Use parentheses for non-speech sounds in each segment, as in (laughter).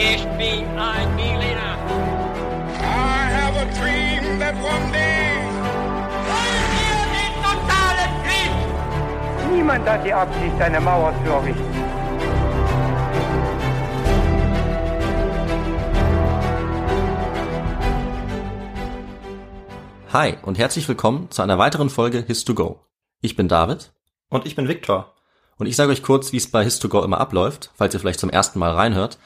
Ich bin ein Berliner. I have a dream that one day. Wollen wir den totalen Krieg? Niemand hat die Absicht, eine Mauer zu errichten. Hi und herzlich willkommen zu einer weiteren Folge His2Go. Ich bin David Und ich bin Viktor. und ich sage euch kurz, wie es bei His2Go immer abläuft, falls ihr vielleicht zum ersten Mal reinhört.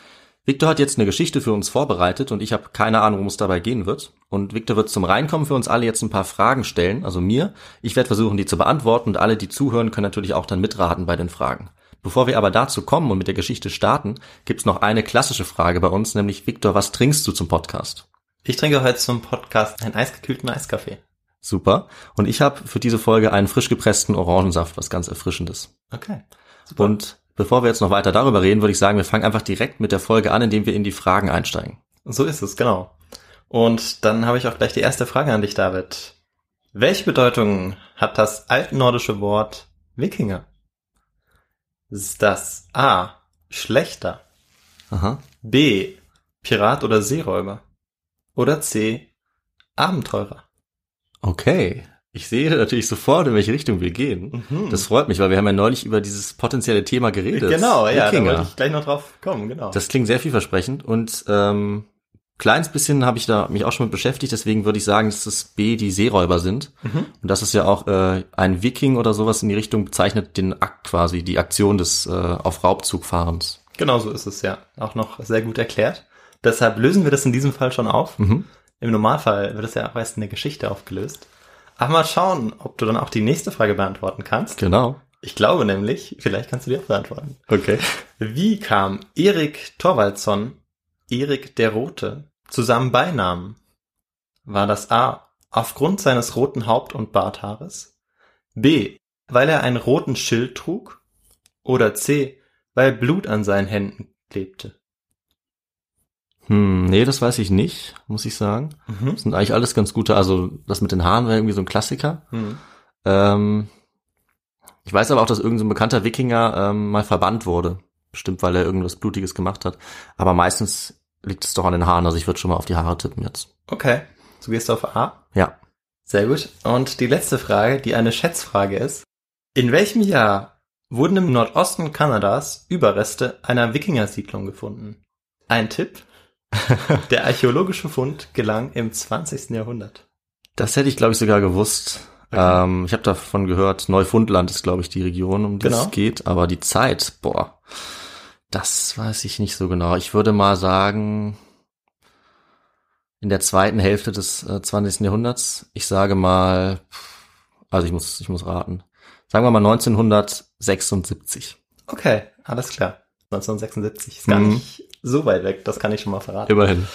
Victor hat jetzt eine Geschichte für uns vorbereitet und ich habe keine Ahnung, worum es dabei gehen wird. Und Victor wird zum Reinkommen für uns alle jetzt ein paar Fragen stellen, also mir. Ich werde versuchen, die zu beantworten und alle, die zuhören, können natürlich auch dann mitraten bei den Fragen. Bevor wir aber dazu kommen und mit der Geschichte starten, gibt's noch eine klassische Frage bei uns, nämlich Victor, was trinkst du zum Podcast? Ich trinke heute zum Podcast einen eisgekühlten Eiskaffee. Super. Und ich habe für diese Folge einen frisch gepressten Orangensaft, was ganz Erfrischendes. Okay. Super. Und bevor wir jetzt noch weiter darüber reden, würde ich sagen, wir fangen einfach direkt mit der Folge an, indem wir in die Fragen einsteigen. so ist es, genau. Und dann habe ich auch gleich die erste Frage an dich, David. Welche Bedeutung hat das altnordische Wort Wikinger? Ist das A. Schlechter, Aha. B. Pirat oder Seeräuber oder C. Abenteurer? Okay. Ich sehe natürlich sofort, in welche Richtung wir gehen. Mhm. Das freut mich, weil wir haben ja neulich über dieses potenzielle Thema geredet. Genau, ja, da Wikinger. wollte ich gleich noch drauf kommen, genau. Das klingt sehr vielversprechend und ähm, kleines bisschen habe ich da mich auch schon mit beschäftigt, deswegen würde ich sagen, dass das B die Seeräuber sind. Mhm. Und das ist ja auch äh, ein Viking oder sowas in die Richtung bezeichnet den Akt quasi, die Aktion des äh, auf Raubzug fahrens. Genau so ist es, ja. Auch noch sehr gut erklärt. Deshalb lösen wir das in diesem Fall schon auf. Mhm. Im Normalfall wird es ja auch erst in der Geschichte aufgelöst. Aber mal schauen, ob du dann auch die nächste Frage beantworten kannst. Genau. Ich glaube nämlich, vielleicht kannst du die auch beantworten. Okay. Wie kam Erik Thorvaldsson, Erik der Rote, zu seinem Beinamen? War das A. aufgrund seines roten Haupt- und Barthaares? B. weil er einen roten Schild trug? Oder C. weil Blut an seinen Händen klebte? Hm, nee, das weiß ich nicht, muss ich sagen. Mhm. Das sind eigentlich alles ganz gute, also das mit den Haaren wäre irgendwie so ein Klassiker. Mhm. Ähm, ich weiß aber auch, dass irgendein so ein bekannter Wikinger ähm, mal verbannt wurde. Bestimmt, weil er irgendwas Blutiges gemacht hat. Aber meistens liegt es doch an den Haaren, also ich würde schon mal auf die Haare tippen jetzt. Okay, du gehst auf A. Ja. Sehr gut. Und die letzte Frage, die eine Schätzfrage ist. In welchem Jahr wurden im Nordosten Kanadas Überreste einer Wikingersiedlung gefunden? Ein Tipp. (laughs) Der archäologische Fund gelang im 20. Jahrhundert. Das hätte ich, glaube ich, sogar gewusst. Okay. Ähm, ich habe davon gehört, Neufundland ist, glaube ich, die Region, um die Genau. es geht. Aber die Zeit, boah, das weiß ich nicht so genau. Ich würde mal sagen, in der zweiten Hälfte des äh, 20. Jahrhunderts. Ich sage mal, also ich muss, ich muss raten. Sagen wir mal 1976. Okay, alles klar. 1976 ist gar Mhm. nicht so weit weg, das kann ich schon mal verraten. Immerhin.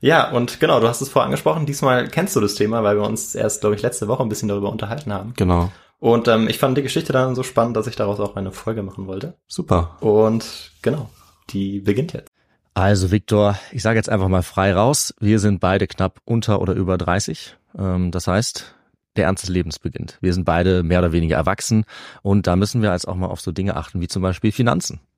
Ja, und genau, du hast es vorher angesprochen. Diesmal kennst du das Thema, weil wir uns erst, glaube ich, letzte Woche ein bisschen darüber unterhalten haben. Genau. Und ähm, ich fand die Geschichte dann so spannend, dass ich daraus auch eine Folge machen wollte. Super. Und genau, die beginnt jetzt. Also Viktor, ich sage jetzt einfach mal frei raus. Wir sind beide knapp unter oder über 30. Ähm, das heißt, der Ernst des Lebens beginnt. Wir sind beide mehr oder weniger erwachsen und da müssen wir jetzt auch mal auf so Dinge achten wie zum Beispiel Finanzen.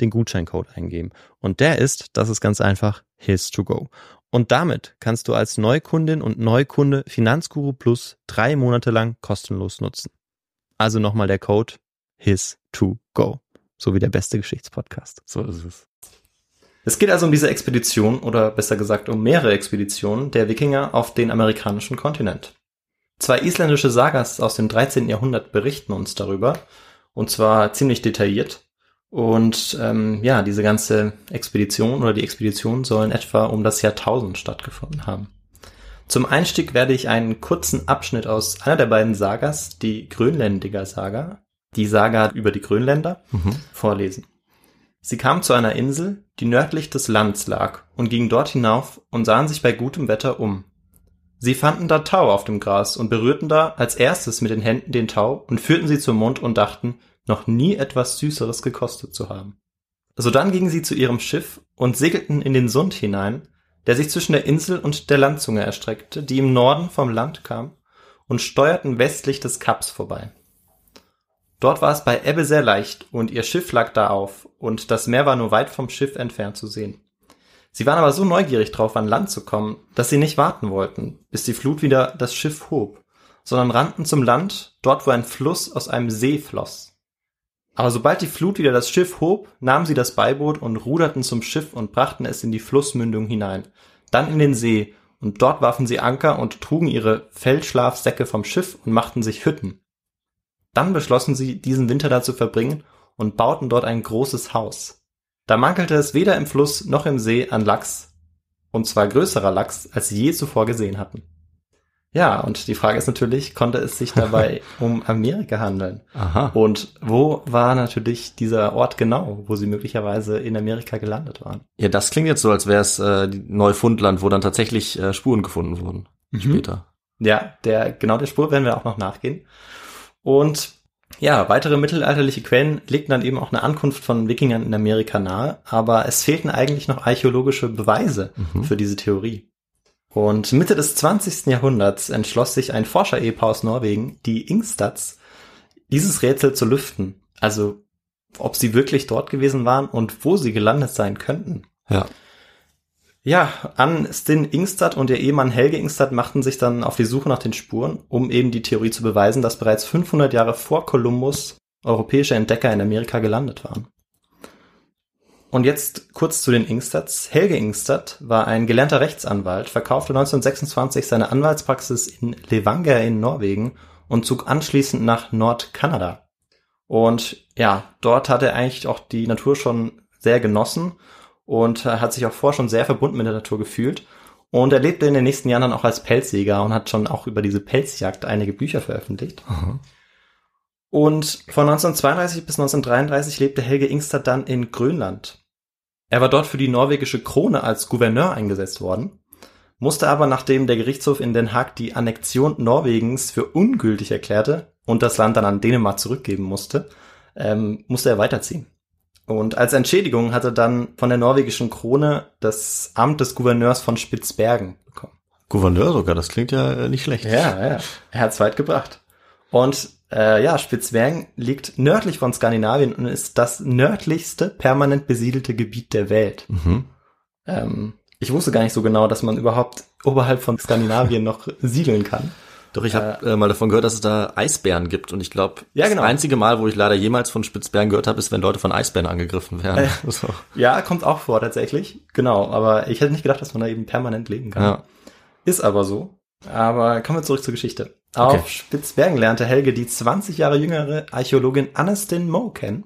den Gutscheincode eingeben. Und der ist, das ist ganz einfach, His to Go. Und damit kannst du als Neukundin und Neukunde Finanzguru Plus drei Monate lang kostenlos nutzen. Also nochmal der Code His to Go. So wie der beste Geschichtspodcast. So ist es. Es geht also um diese Expedition oder besser gesagt um mehrere Expeditionen der Wikinger auf den amerikanischen Kontinent. Zwei isländische Sagas aus dem 13. Jahrhundert berichten uns darüber und zwar ziemlich detailliert. Und ähm, ja, diese ganze Expedition oder die Expedition sollen etwa um das Jahrtausend stattgefunden haben. Zum Einstieg werde ich einen kurzen Abschnitt aus einer der beiden Sagas, die Grönländiger Saga, die Saga über die Grönländer, Mhm. vorlesen. Sie kamen zu einer Insel, die nördlich des Landes lag, und gingen dort hinauf und sahen sich bei gutem Wetter um. Sie fanden da Tau auf dem Gras und berührten da als erstes mit den Händen den Tau und führten sie zum Mund und dachten, noch nie etwas Süßeres gekostet zu haben. Sodann gingen sie zu ihrem Schiff und segelten in den Sund hinein, der sich zwischen der Insel und der Landzunge erstreckte, die im Norden vom Land kam, und steuerten westlich des Kaps vorbei. Dort war es bei Ebbe sehr leicht, und ihr Schiff lag da auf, und das Meer war nur weit vom Schiff entfernt zu sehen. Sie waren aber so neugierig drauf, an Land zu kommen, dass sie nicht warten wollten, bis die Flut wieder das Schiff hob, sondern rannten zum Land, dort wo ein Fluss aus einem See floss. Aber sobald die Flut wieder das Schiff hob, nahmen sie das Beiboot und ruderten zum Schiff und brachten es in die Flussmündung hinein, dann in den See, und dort warfen sie Anker und trugen ihre Feldschlafsäcke vom Schiff und machten sich Hütten. Dann beschlossen sie, diesen Winter da zu verbringen und bauten dort ein großes Haus. Da mankelte es weder im Fluss noch im See an Lachs, und zwar größerer Lachs, als sie je zuvor gesehen hatten. Ja, und die Frage ist natürlich, konnte es sich dabei (laughs) um Amerika handeln? Aha. Und wo war natürlich dieser Ort genau, wo sie möglicherweise in Amerika gelandet waren? Ja, das klingt jetzt so, als wäre es äh, Neufundland, wo dann tatsächlich äh, Spuren gefunden wurden. Später. Ja, der, genau der Spur werden wir auch noch nachgehen. Und ja, weitere mittelalterliche Quellen legten dann eben auch eine Ankunft von Wikingern in Amerika nahe, aber es fehlten eigentlich noch archäologische Beweise Mhm. für diese Theorie. Und Mitte des 20. Jahrhunderts entschloss sich ein Forscher-Ehepaar aus Norwegen, die Ingstads, dieses Rätsel zu lüften. Also, ob sie wirklich dort gewesen waren und wo sie gelandet sein könnten. Ja. Ja, Ann Stin Ingstad und ihr Ehemann Helge Ingstad machten sich dann auf die Suche nach den Spuren, um eben die Theorie zu beweisen, dass bereits 500 Jahre vor Kolumbus europäische Entdecker in Amerika gelandet waren. Und jetzt kurz zu den Ingstads. Helge Ingstad war ein gelernter Rechtsanwalt, verkaufte 1926 seine Anwaltspraxis in Levanger in Norwegen und zog anschließend nach Nordkanada. Und ja, dort hat er eigentlich auch die Natur schon sehr genossen und hat sich auch vorher schon sehr verbunden mit der Natur gefühlt. Und er lebte in den nächsten Jahren dann auch als Pelzjäger und hat schon auch über diese Pelzjagd einige Bücher veröffentlicht. Und von 1932 bis 1933 lebte Helge Ingstad dann in Grönland. Er war dort für die norwegische Krone als Gouverneur eingesetzt worden, musste aber, nachdem der Gerichtshof in Den Haag die Annexion Norwegens für ungültig erklärte und das Land dann an Dänemark zurückgeben musste, ähm, musste er weiterziehen. Und als Entschädigung hat er dann von der norwegischen Krone das Amt des Gouverneurs von Spitzbergen bekommen. Gouverneur sogar, das klingt ja äh, nicht schlecht. Ja, ja. Er hat's weit gebracht. Und äh, ja, Spitzbergen liegt nördlich von Skandinavien und ist das nördlichste permanent besiedelte Gebiet der Welt. Mhm. Ähm, ich wusste gar nicht so genau, dass man überhaupt oberhalb von Skandinavien (laughs) noch siedeln kann. Doch, ich habe äh, mal davon gehört, dass es da Eisbären gibt. Und ich glaube, Ja, genau. das einzige Mal, wo ich leider jemals von Spitzbären gehört habe, ist, wenn Leute von Eisbären angegriffen werden. (laughs) so. Ja, kommt auch vor tatsächlich. Genau, aber ich hätte nicht gedacht, dass man da eben permanent leben kann. ja. Ist aber so. Aber kommen wir zurück zur Geschichte. Auf Okay. Spitzbergen lernte Helge die 20 Jahre jüngere Archäologin Aniston Moe kennen.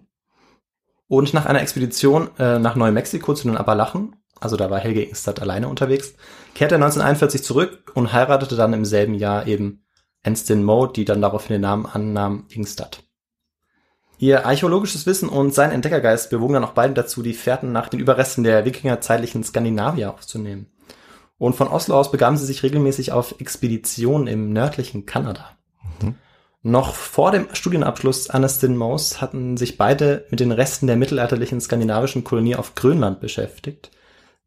Und nach einer Expedition äh, nach Neumexiko zu den Appalachen, also da war Helge Ingstad alleine unterwegs, kehrte er 1941 zurück und heiratete dann im selben Jahr eben Anstin Moe, die dann daraufhin den Namen annahm Ingstad. Ihr archäologisches Wissen und sein Entdeckergeist bewogen dann auch beide dazu, die Fährten nach den Überresten der wikingerzeitlichen Skandinavier aufzunehmen. Und von Oslo aus begaben sie sich regelmäßig auf Expeditionen im nördlichen Kanada. Noch vor dem Studienabschluss Aniston Moes hatten sich beide mit den Resten der mittelalterlichen skandinavischen Kolonie auf Grönland beschäftigt,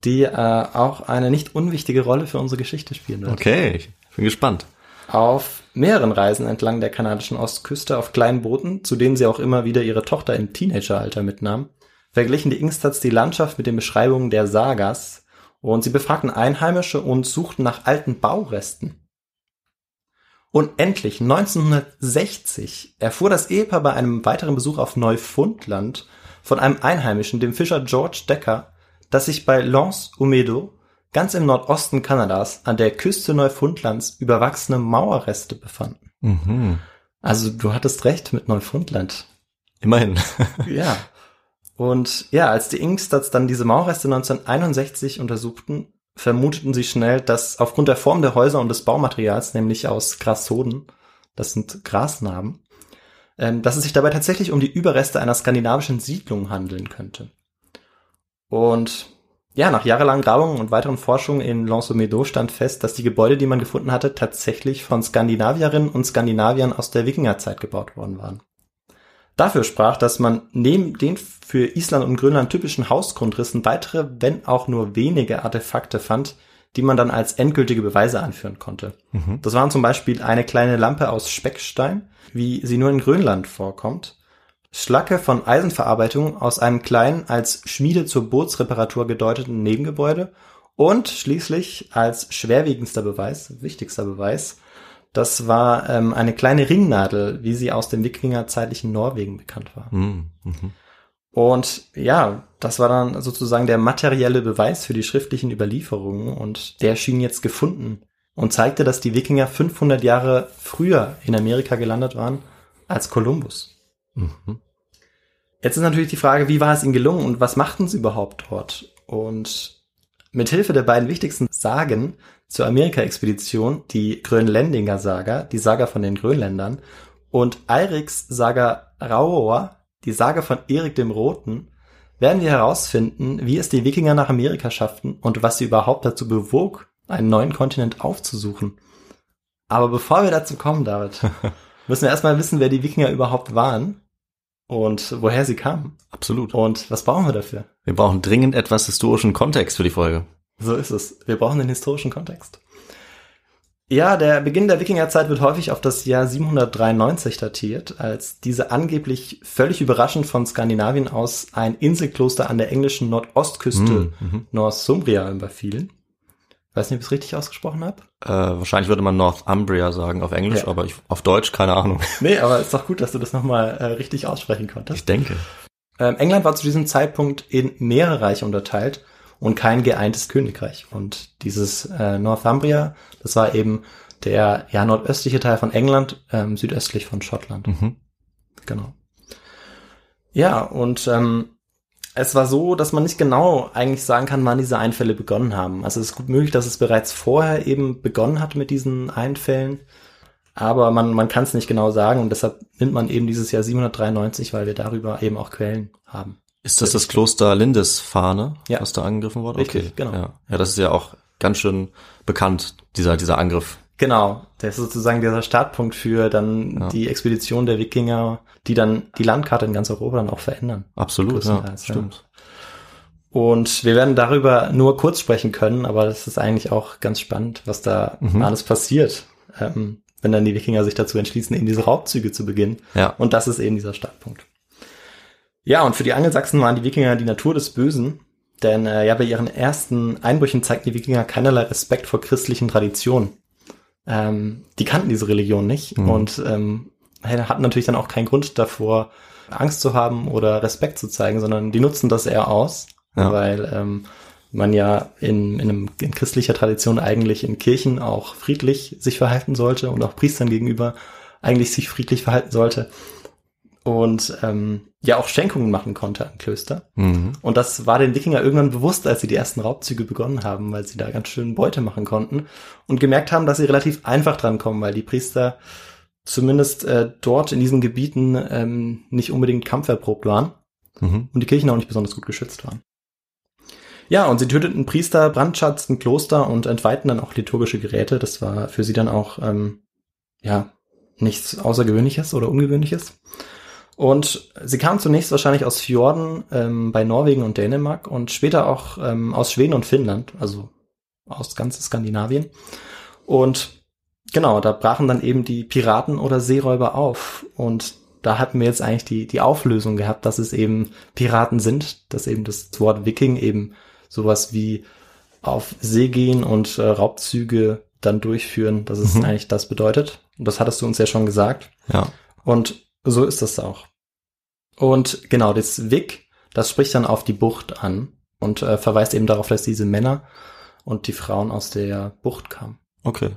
die äh, auch eine nicht unwichtige Rolle für unsere Geschichte spielen wird. Okay, ich bin gespannt. Auf mehreren Reisen entlang der kanadischen Ostküste auf kleinen Booten, zu denen sie auch immer wieder ihre Tochter im Teenageralter mitnahm, verglichen die Ingstads die Landschaft mit den Beschreibungen der Sagas und sie befragten Einheimische und suchten nach alten Bauresten. Und endlich 1960 erfuhr das Ehepaar bei einem weiteren Besuch auf Neufundland von einem Einheimischen, dem Fischer George Decker, dass sich bei Lens Umedo ganz im Nordosten Kanadas an der Küste Neufundlands überwachsene Mauerreste befanden. Mhm. Also du hattest recht mit Neufundland. Immerhin. Ja. (laughs) Und ja, als die Ingstads dann diese Mauerreste 1961 untersuchten, vermuteten sie schnell, dass aufgrund der Form der Häuser und des Baumaterials, nämlich aus Grassoden, das sind Grasnarben, ähm, dass es sich dabei tatsächlich um die Überreste einer skandinavischen Siedlung handeln könnte. Und ja, nach jahrelangen Grabungen und weiteren Forschungen in Lansomedo stand fest, dass die Gebäude, die man gefunden hatte, tatsächlich von Skandinavierinnen und Skandinaviern aus der Wikingerzeit gebaut worden waren. Dafür sprach, dass man neben den für Island und Grönland typischen Hausgrundrissen weitere, wenn auch nur wenige Artefakte fand, die man dann als endgültige Beweise anführen konnte. Das waren zum Beispiel eine kleine Lampe aus Speckstein, wie sie nur in Grönland vorkommt, Schlacke von Eisenverarbeitung aus einem kleinen, als Schmiede zur Bootsreparatur gedeuteten Nebengebäude und schließlich als schwerwiegendster Beweis, wichtigster Beweis, das war ähm, eine kleine Ringnadel, wie sie aus dem Wikingerzeitlichen Norwegen bekannt war. Mhm. Mhm. Und ja, das war dann sozusagen der materielle Beweis für die schriftlichen Überlieferungen und der schien jetzt gefunden und zeigte, dass die Wikinger 500 Jahre früher in Amerika gelandet waren als Kolumbus. Mhm. Jetzt ist natürlich die Frage, wie war es ihnen gelungen und was machten sie überhaupt dort? Und mit Hilfe der beiden wichtigsten Sagen zur Amerika-Expedition, die Grönländinger Saga, die Saga von den Grönländern, und Eiriks Saga Rauoa, die Saga von Erik dem Roten, werden wir herausfinden, wie es die Wikinger nach Amerika schafften und was sie überhaupt dazu bewog, einen neuen Kontinent aufzusuchen. Aber bevor wir dazu kommen, David, (laughs) müssen wir erstmal wissen, wer die Wikinger überhaupt waren und woher sie kamen. Absolut. Und was brauchen wir dafür? Wir brauchen dringend etwas historischen Kontext für die Folge. So ist es. Wir brauchen den historischen Kontext. Ja, der Beginn der Wikingerzeit wird häufig auf das Jahr 793 datiert, als diese angeblich völlig überraschend von Skandinavien aus ein Inselkloster an der englischen Nordostküste Mhm, Northumbria überfielen. Weiß nicht, ob ich es richtig ausgesprochen habe. Äh, wahrscheinlich würde man Northumbria sagen auf Englisch, Ja. aber ich, auf Deutsch keine Ahnung. (laughs) Nee, aber ist doch gut, dass du das nochmal äh, richtig aussprechen konntest. Ich denke. Ähm, England war zu diesem Zeitpunkt in mehrere Reiche unterteilt und kein geeintes Königreich. Und dieses äh, Northumbria, das war eben der ja nordöstliche Teil von England, ähm, südöstlich von Schottland. Mhm. Genau. Ja, und ähm, es war so, dass man nicht genau eigentlich sagen kann, wann diese Einfälle begonnen haben. Also es ist gut möglich, dass es bereits vorher eben begonnen hat mit diesen Einfällen, aber man, man kann es nicht genau sagen und deshalb nimmt man eben dieses Jahr 793, weil wir darüber eben auch Quellen haben. Ist das das Kloster Lindisfarne, Ja. was da angegriffen wurde? Richtig, genau. Ja. ja, das ist ja auch ganz schön bekannt, dieser, dieser Angriff. Genau, der ist sozusagen dieser Startpunkt für dann Ja. die Expedition der Wikinger, die dann die Landkarte in ganz Europa dann auch verändern. Absolut, ja, stimmt. Und wir werden darüber nur kurz sprechen können, aber das ist eigentlich auch ganz spannend, was da Mhm. alles passiert, ähm, wenn dann die Wikinger sich dazu entschließen, eben diese Raubzüge zu beginnen. Ja. Und das ist eben dieser Startpunkt. Ja, und für die Angelsachsen waren die Wikinger die Natur des Bösen, denn äh, ja, bei ihren ersten Einbrüchen zeigten die Wikinger keinerlei Respekt vor christlichen Traditionen. Ähm, die kannten diese Religion nicht mhm. und ähm, hatten natürlich dann auch keinen Grund davor, Angst zu haben oder Respekt zu zeigen, sondern die nutzen das eher aus, ja. weil ähm, man ja in, in, einem, in christlicher Tradition eigentlich in Kirchen auch friedlich sich verhalten sollte und auch Priestern gegenüber eigentlich sich friedlich verhalten sollte und ähm, ja auch Schenkungen machen konnte an Klöster. Mhm. Und das war den Wikinger irgendwann bewusst, als sie die ersten Raubzüge begonnen haben, weil sie da ganz schön Beute machen konnten und gemerkt haben, dass sie relativ einfach dran kommen, weil die Priester zumindest äh, dort in diesen Gebieten ähm, nicht unbedingt kampferprobt waren mhm. und die Kirchen auch nicht besonders gut geschützt waren. Ja, und sie töteten Priester, brandschatzten Kloster und entweihten dann auch liturgische Geräte. Das war für sie dann auch ähm, ja nichts Außergewöhnliches oder Ungewöhnliches. Und sie kam zunächst wahrscheinlich aus Fjorden ähm, bei Norwegen und Dänemark und später auch ähm, aus Schweden und Finnland, also aus ganz Skandinavien. Und genau, da brachen dann eben die Piraten oder Seeräuber auf. Und da hatten wir jetzt eigentlich die, die Auflösung gehabt, dass es eben Piraten sind, dass eben das Wort Viking eben sowas wie auf See gehen und äh, Raubzüge dann durchführen, dass es mhm. eigentlich das bedeutet. Und das hattest du uns ja schon gesagt. Ja. Und so ist das auch. Und genau, das Wick, das spricht dann auf die Bucht an und äh, verweist eben darauf, dass diese Männer und die Frauen aus der Bucht kamen. Okay.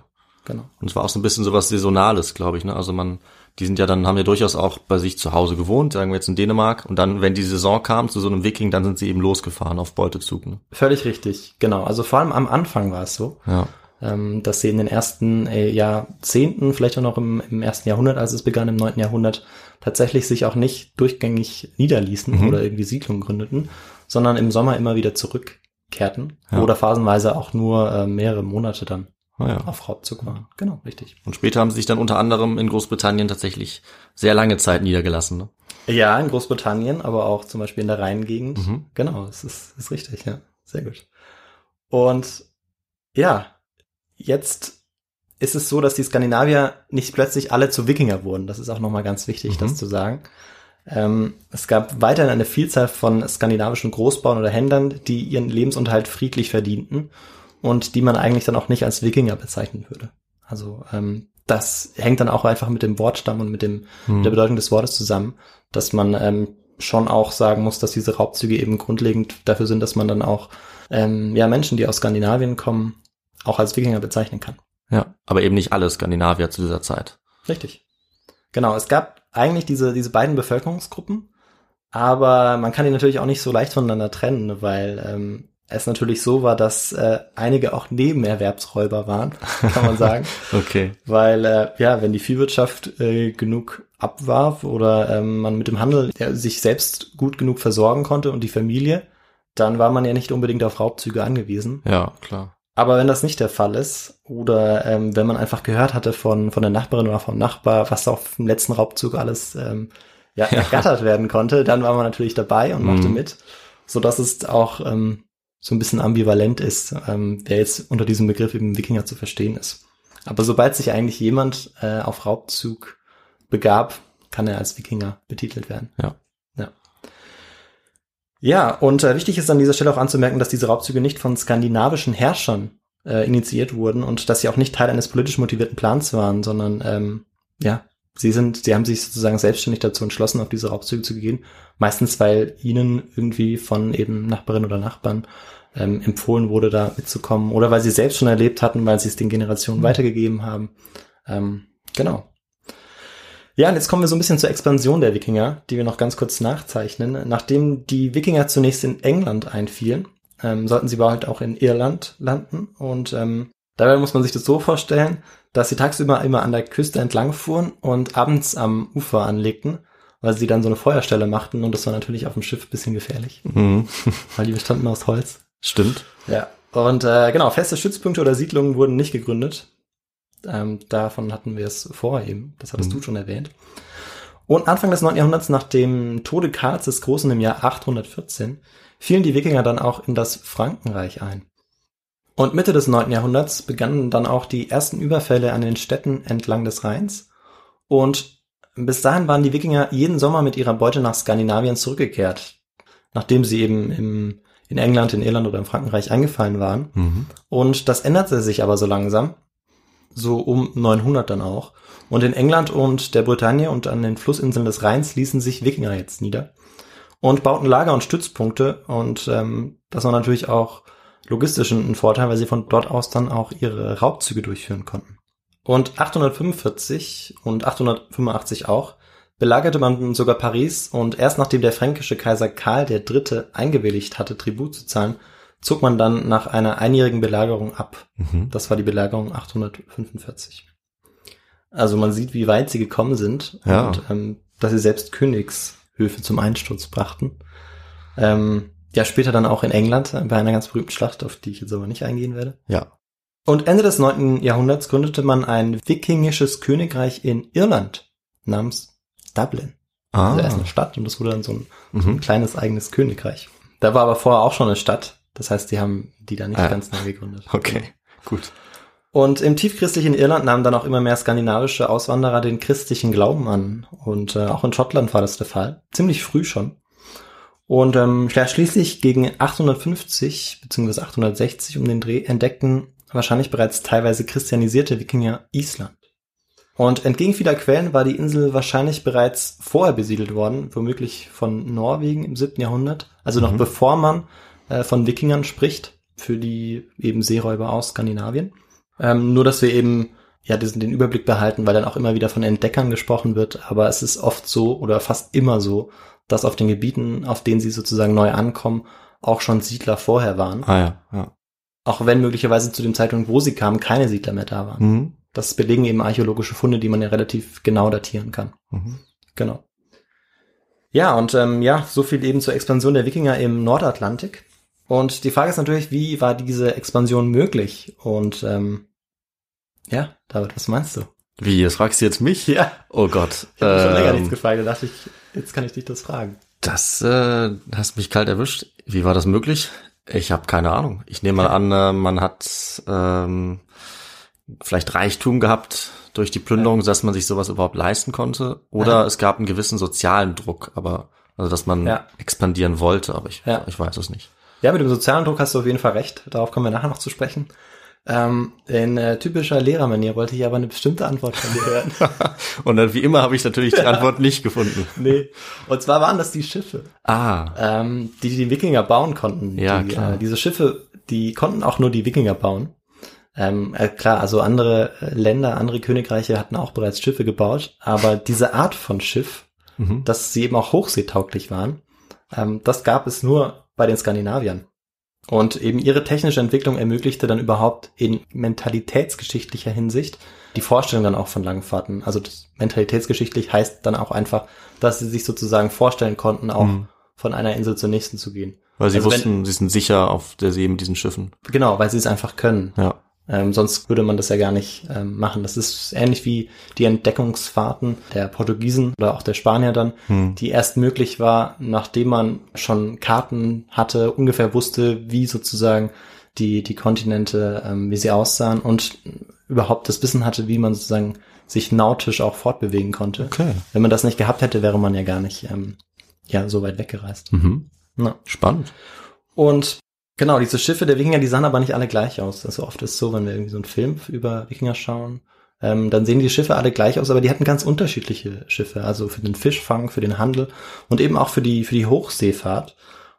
Genau. Und es war auch so ein bisschen sowas Saisonales, glaube ich. Ne? Also man, die sind ja dann, haben ja durchaus auch bei sich zu Hause gewohnt, sagen wir jetzt in Dänemark. Und dann, wenn die Saison kam zu so einem Wiking, dann sind sie eben losgefahren auf Beutezug. Ne? Völlig richtig, genau. Also vor allem am Anfang war es so. Ja ähm, dass sie in den ersten äh, Jahrzehnten, vielleicht auch noch im, im ersten Jahrhundert, als es begann, im neunten Jahrhundert, tatsächlich sich auch nicht durchgängig niederließen mhm. oder irgendwie Siedlungen gründeten, sondern im Sommer immer wieder zurückkehrten ja. oder phasenweise auch nur äh, mehrere Monate dann oh ja. auf Raubzug waren. Genau, richtig. Und später haben sie sich dann unter anderem in Großbritannien tatsächlich sehr lange Zeit niedergelassen. Ne? Ja, in Großbritannien, aber auch zum Beispiel in der Rheingegend. Mhm. Genau, das ist, ist richtig, ja. Sehr gut. Und ja, Jetzt ist es so, dass die Skandinavier nicht plötzlich alle zu Wikinger wurden. Das ist auch nochmal ganz wichtig, mhm. das zu sagen. Ähm, es gab weiterhin eine Vielzahl von skandinavischen Großbauern oder Händlern, die ihren Lebensunterhalt friedlich verdienten und die man eigentlich dann auch nicht als Wikinger bezeichnen würde. Also ähm, das hängt dann auch einfach mit dem Wortstamm und mit dem mhm. mit der Bedeutung des Wortes zusammen, dass man ähm, schon auch sagen muss, dass diese Raubzüge eben grundlegend dafür sind, dass man dann auch ähm, ja Menschen, die aus Skandinavien kommen, auch als Wikinger bezeichnen kann. Ja, aber eben nicht alle Skandinavier zu dieser Zeit. Richtig. Genau, es gab eigentlich diese, diese beiden Bevölkerungsgruppen, aber man kann die natürlich auch nicht so leicht voneinander trennen, weil ähm, es natürlich so war, dass äh, einige auch Nebenerwerbsräuber waren, kann man sagen. (laughs) okay. Weil äh, ja, wenn die Viehwirtschaft äh, genug abwarf oder ähm, man mit dem Handel ja, sich selbst gut genug versorgen konnte und die Familie, dann war man ja nicht unbedingt auf Raubzüge angewiesen. Ja, klar. Aber wenn das nicht der Fall ist, oder ähm, wenn man einfach gehört hatte von, von der Nachbarin oder vom Nachbar, was auf dem letzten Raubzug alles ähm, ja, ja. ergattert werden konnte, dann war man natürlich dabei und machte mhm. mit, so dass es auch ähm, so ein bisschen ambivalent ist, ähm, wer jetzt unter diesem Begriff eben Wikinger zu verstehen ist. Aber sobald sich eigentlich jemand äh, auf Raubzug begab, kann er als Wikinger betitelt werden. Ja. Ja. Ja, und äh, wichtig ist an dieser Stelle auch anzumerken, dass diese Raubzüge nicht von skandinavischen Herrschern äh, initiiert wurden und dass sie auch nicht Teil eines politisch motivierten Plans waren, sondern ähm, ja, sie sind, sie haben sich sozusagen selbstständig dazu entschlossen, auf diese Raubzüge zu gehen. Meistens, weil ihnen irgendwie von eben Nachbarinnen oder Nachbarn ähm, empfohlen wurde, da mitzukommen oder weil sie selbst schon erlebt hatten, weil sie es den Generationen mhm. weitergegeben haben. Ähm, genau. Ja, und jetzt kommen wir so ein bisschen zur Expansion der Wikinger, die wir noch ganz kurz nachzeichnen. Nachdem die Wikinger zunächst in England einfielen, ähm, sollten sie bald auch in Irland landen. Und ähm, dabei muss man sich das so vorstellen, dass sie tagsüber immer an der Küste entlang fuhren und abends am Ufer anlegten, weil sie dann so eine Feuerstelle machten. Und das war natürlich auf dem Schiff ein bisschen gefährlich, mhm. (laughs) weil die bestanden aus Holz. Stimmt. Ja. Und äh, genau, feste Stützpunkte oder Siedlungen wurden nicht gegründet. Ähm, davon hatten wir es vorher eben. Das hattest mhm. du schon erwähnt. Und Anfang des 9. Jahrhunderts, nach dem Tode Karls des Großen im Jahr 814, fielen die Wikinger dann auch in das Frankenreich ein. Und Mitte des 9. Jahrhunderts begannen dann auch die ersten Überfälle an den Städten entlang des Rheins. Und bis dahin waren die Wikinger jeden Sommer mit ihrer Beute nach Skandinavien zurückgekehrt, nachdem sie eben im, in England, in Irland oder im Frankenreich eingefallen waren. Mhm. Und das änderte sich aber so langsam, so um 900 dann auch. Und in England und der Bretagne und an den Flussinseln des Rheins ließen sich Wikinger jetzt nieder und bauten Lager und Stützpunkte. Und ähm, das war natürlich auch logistisch ein Vorteil, weil sie von dort aus dann auch ihre Raubzüge durchführen konnten. Und 845 und 885 auch belagerte man sogar Paris und erst nachdem der fränkische Kaiser Karl III. eingewilligt hatte, Tribut zu zahlen, zog man dann nach einer einjährigen Belagerung ab. Mhm. Das war die Belagerung 845. Also man sieht, wie weit sie gekommen sind Ja. und ähm, dass sie selbst Königshöfe zum Einsturz brachten. Ähm, ja, später dann auch in England äh, bei einer ganz berühmten Schlacht, auf die ich jetzt aber nicht eingehen werde. Ja. Und Ende des 9. Jahrhunderts gründete man ein wikingisches Königreich in Irland namens Dublin. Ah. Also erst eine Stadt und das wurde dann so ein, so ein Mhm. kleines eigenes Königreich. Da war aber vorher auch schon eine Stadt. Das heißt, die haben die da nicht Ah. ganz neu gegründet. (laughs) Okay, gut. Und im tiefchristlichen Irland nahmen dann auch immer mehr skandinavische Auswanderer den christlichen Glauben an. Und äh, auch in Schottland war das der Fall. Ziemlich früh schon. Und ähm, schließlich gegen 850 bzw. 860 um den Dreh entdeckten wahrscheinlich bereits teilweise christianisierte Wikinger Island. Und entgegen vieler Quellen war die Insel wahrscheinlich bereits vorher besiedelt worden, womöglich von Norwegen im 7. Jahrhundert, also noch Mhm. bevor man äh, von Wikingern spricht, für die eben Seeräuber aus Skandinavien. Ähm, nur, dass wir eben ja diesen, den Überblick behalten, weil dann auch immer wieder von Entdeckern gesprochen wird, aber es ist oft so oder fast immer so, dass auf den Gebieten, auf denen sie sozusagen neu ankommen, auch schon Siedler vorher waren. Ah ja, ja. Auch wenn möglicherweise zu dem Zeitpunkt, wo sie kamen, keine Siedler mehr da waren. Mhm. Das belegen eben archäologische Funde, die man ja relativ genau datieren kann. Mhm. Genau. Ja, und ähm, ja, so viel eben zur Expansion der Wikinger im Nordatlantik. Und die Frage ist natürlich, wie war diese Expansion möglich? Und ähm, ja, David, was meinst du? Wie, das fragst du jetzt mich? Ja, Oh Gott. ich habe schon länger Ähm, nichts gefragt. Da dachte ich, jetzt kann ich dich das fragen. Das äh, hast mich kalt erwischt. Wie war das möglich? Ich habe keine Ahnung. Ich nehme mal an, äh, man hat ähm, vielleicht Reichtum gehabt durch die Plünderung, dass man sich sowas überhaupt leisten konnte. Oder Ja. es gab einen gewissen sozialen Druck, aber also dass man Ja. expandieren wollte, aber ich, Ja. ich weiß es nicht. Ja, mit dem sozialen Druck hast du auf jeden Fall recht. Darauf kommen wir nachher noch zu sprechen. Ähm, in äh, typischer Lehrermanier wollte ich aber eine bestimmte Antwort von dir hören. (laughs) Und dann wie immer habe ich natürlich die Antwort nicht gefunden. (laughs) nee. Und zwar waren das die Schiffe. Ah, ähm, die die Wikinger bauen konnten. Ja, die, klar. Äh, diese Schiffe, die konnten auch nur die Wikinger bauen. Ähm, äh, klar, also andere äh, Länder, andere Königreiche hatten auch bereits Schiffe gebaut, aber diese Art von Schiff, mhm. dass sie eben auch hochseetauglich waren, ähm, das gab es nur bei den Skandinaviern. Und eben ihre technische Entwicklung ermöglichte dann überhaupt in mentalitätsgeschichtlicher Hinsicht die Vorstellung dann auch von Langfahrten. Also mentalitätsgeschichtlich heißt dann auch einfach, dass sie sich sozusagen vorstellen konnten, auch Mhm. von einer Insel zur nächsten zu gehen. weil sie Also wenn- wussten, sie sind sicher auf der See mit diesen Schiffen. Genau, weil sie es einfach können. Ja. Ähm, sonst würde man das ja gar nicht ähm, machen. Das ist ähnlich wie die Entdeckungsfahrten der Portugiesen oder auch der Spanier dann, Hm. die erst möglich war, nachdem man schon Karten hatte, ungefähr wusste, wie sozusagen die, die Kontinente, ähm, wie sie aussahen und überhaupt das Wissen hatte, wie man sozusagen sich nautisch auch fortbewegen konnte. Okay. Wenn man das nicht gehabt hätte, wäre man ja gar nicht ähm, ja, so weit weggereist. Mhm. Na. Spannend. Und genau, diese Schiffe der Wikinger, die sahen aber nicht alle gleich aus. Also oft ist es so, wenn wir irgendwie so einen Film über Wikinger schauen, ähm, dann sehen die Schiffe alle gleich aus, aber die hatten ganz unterschiedliche Schiffe. Also für den Fischfang, für den Handel und eben auch für die, für die Hochseefahrt.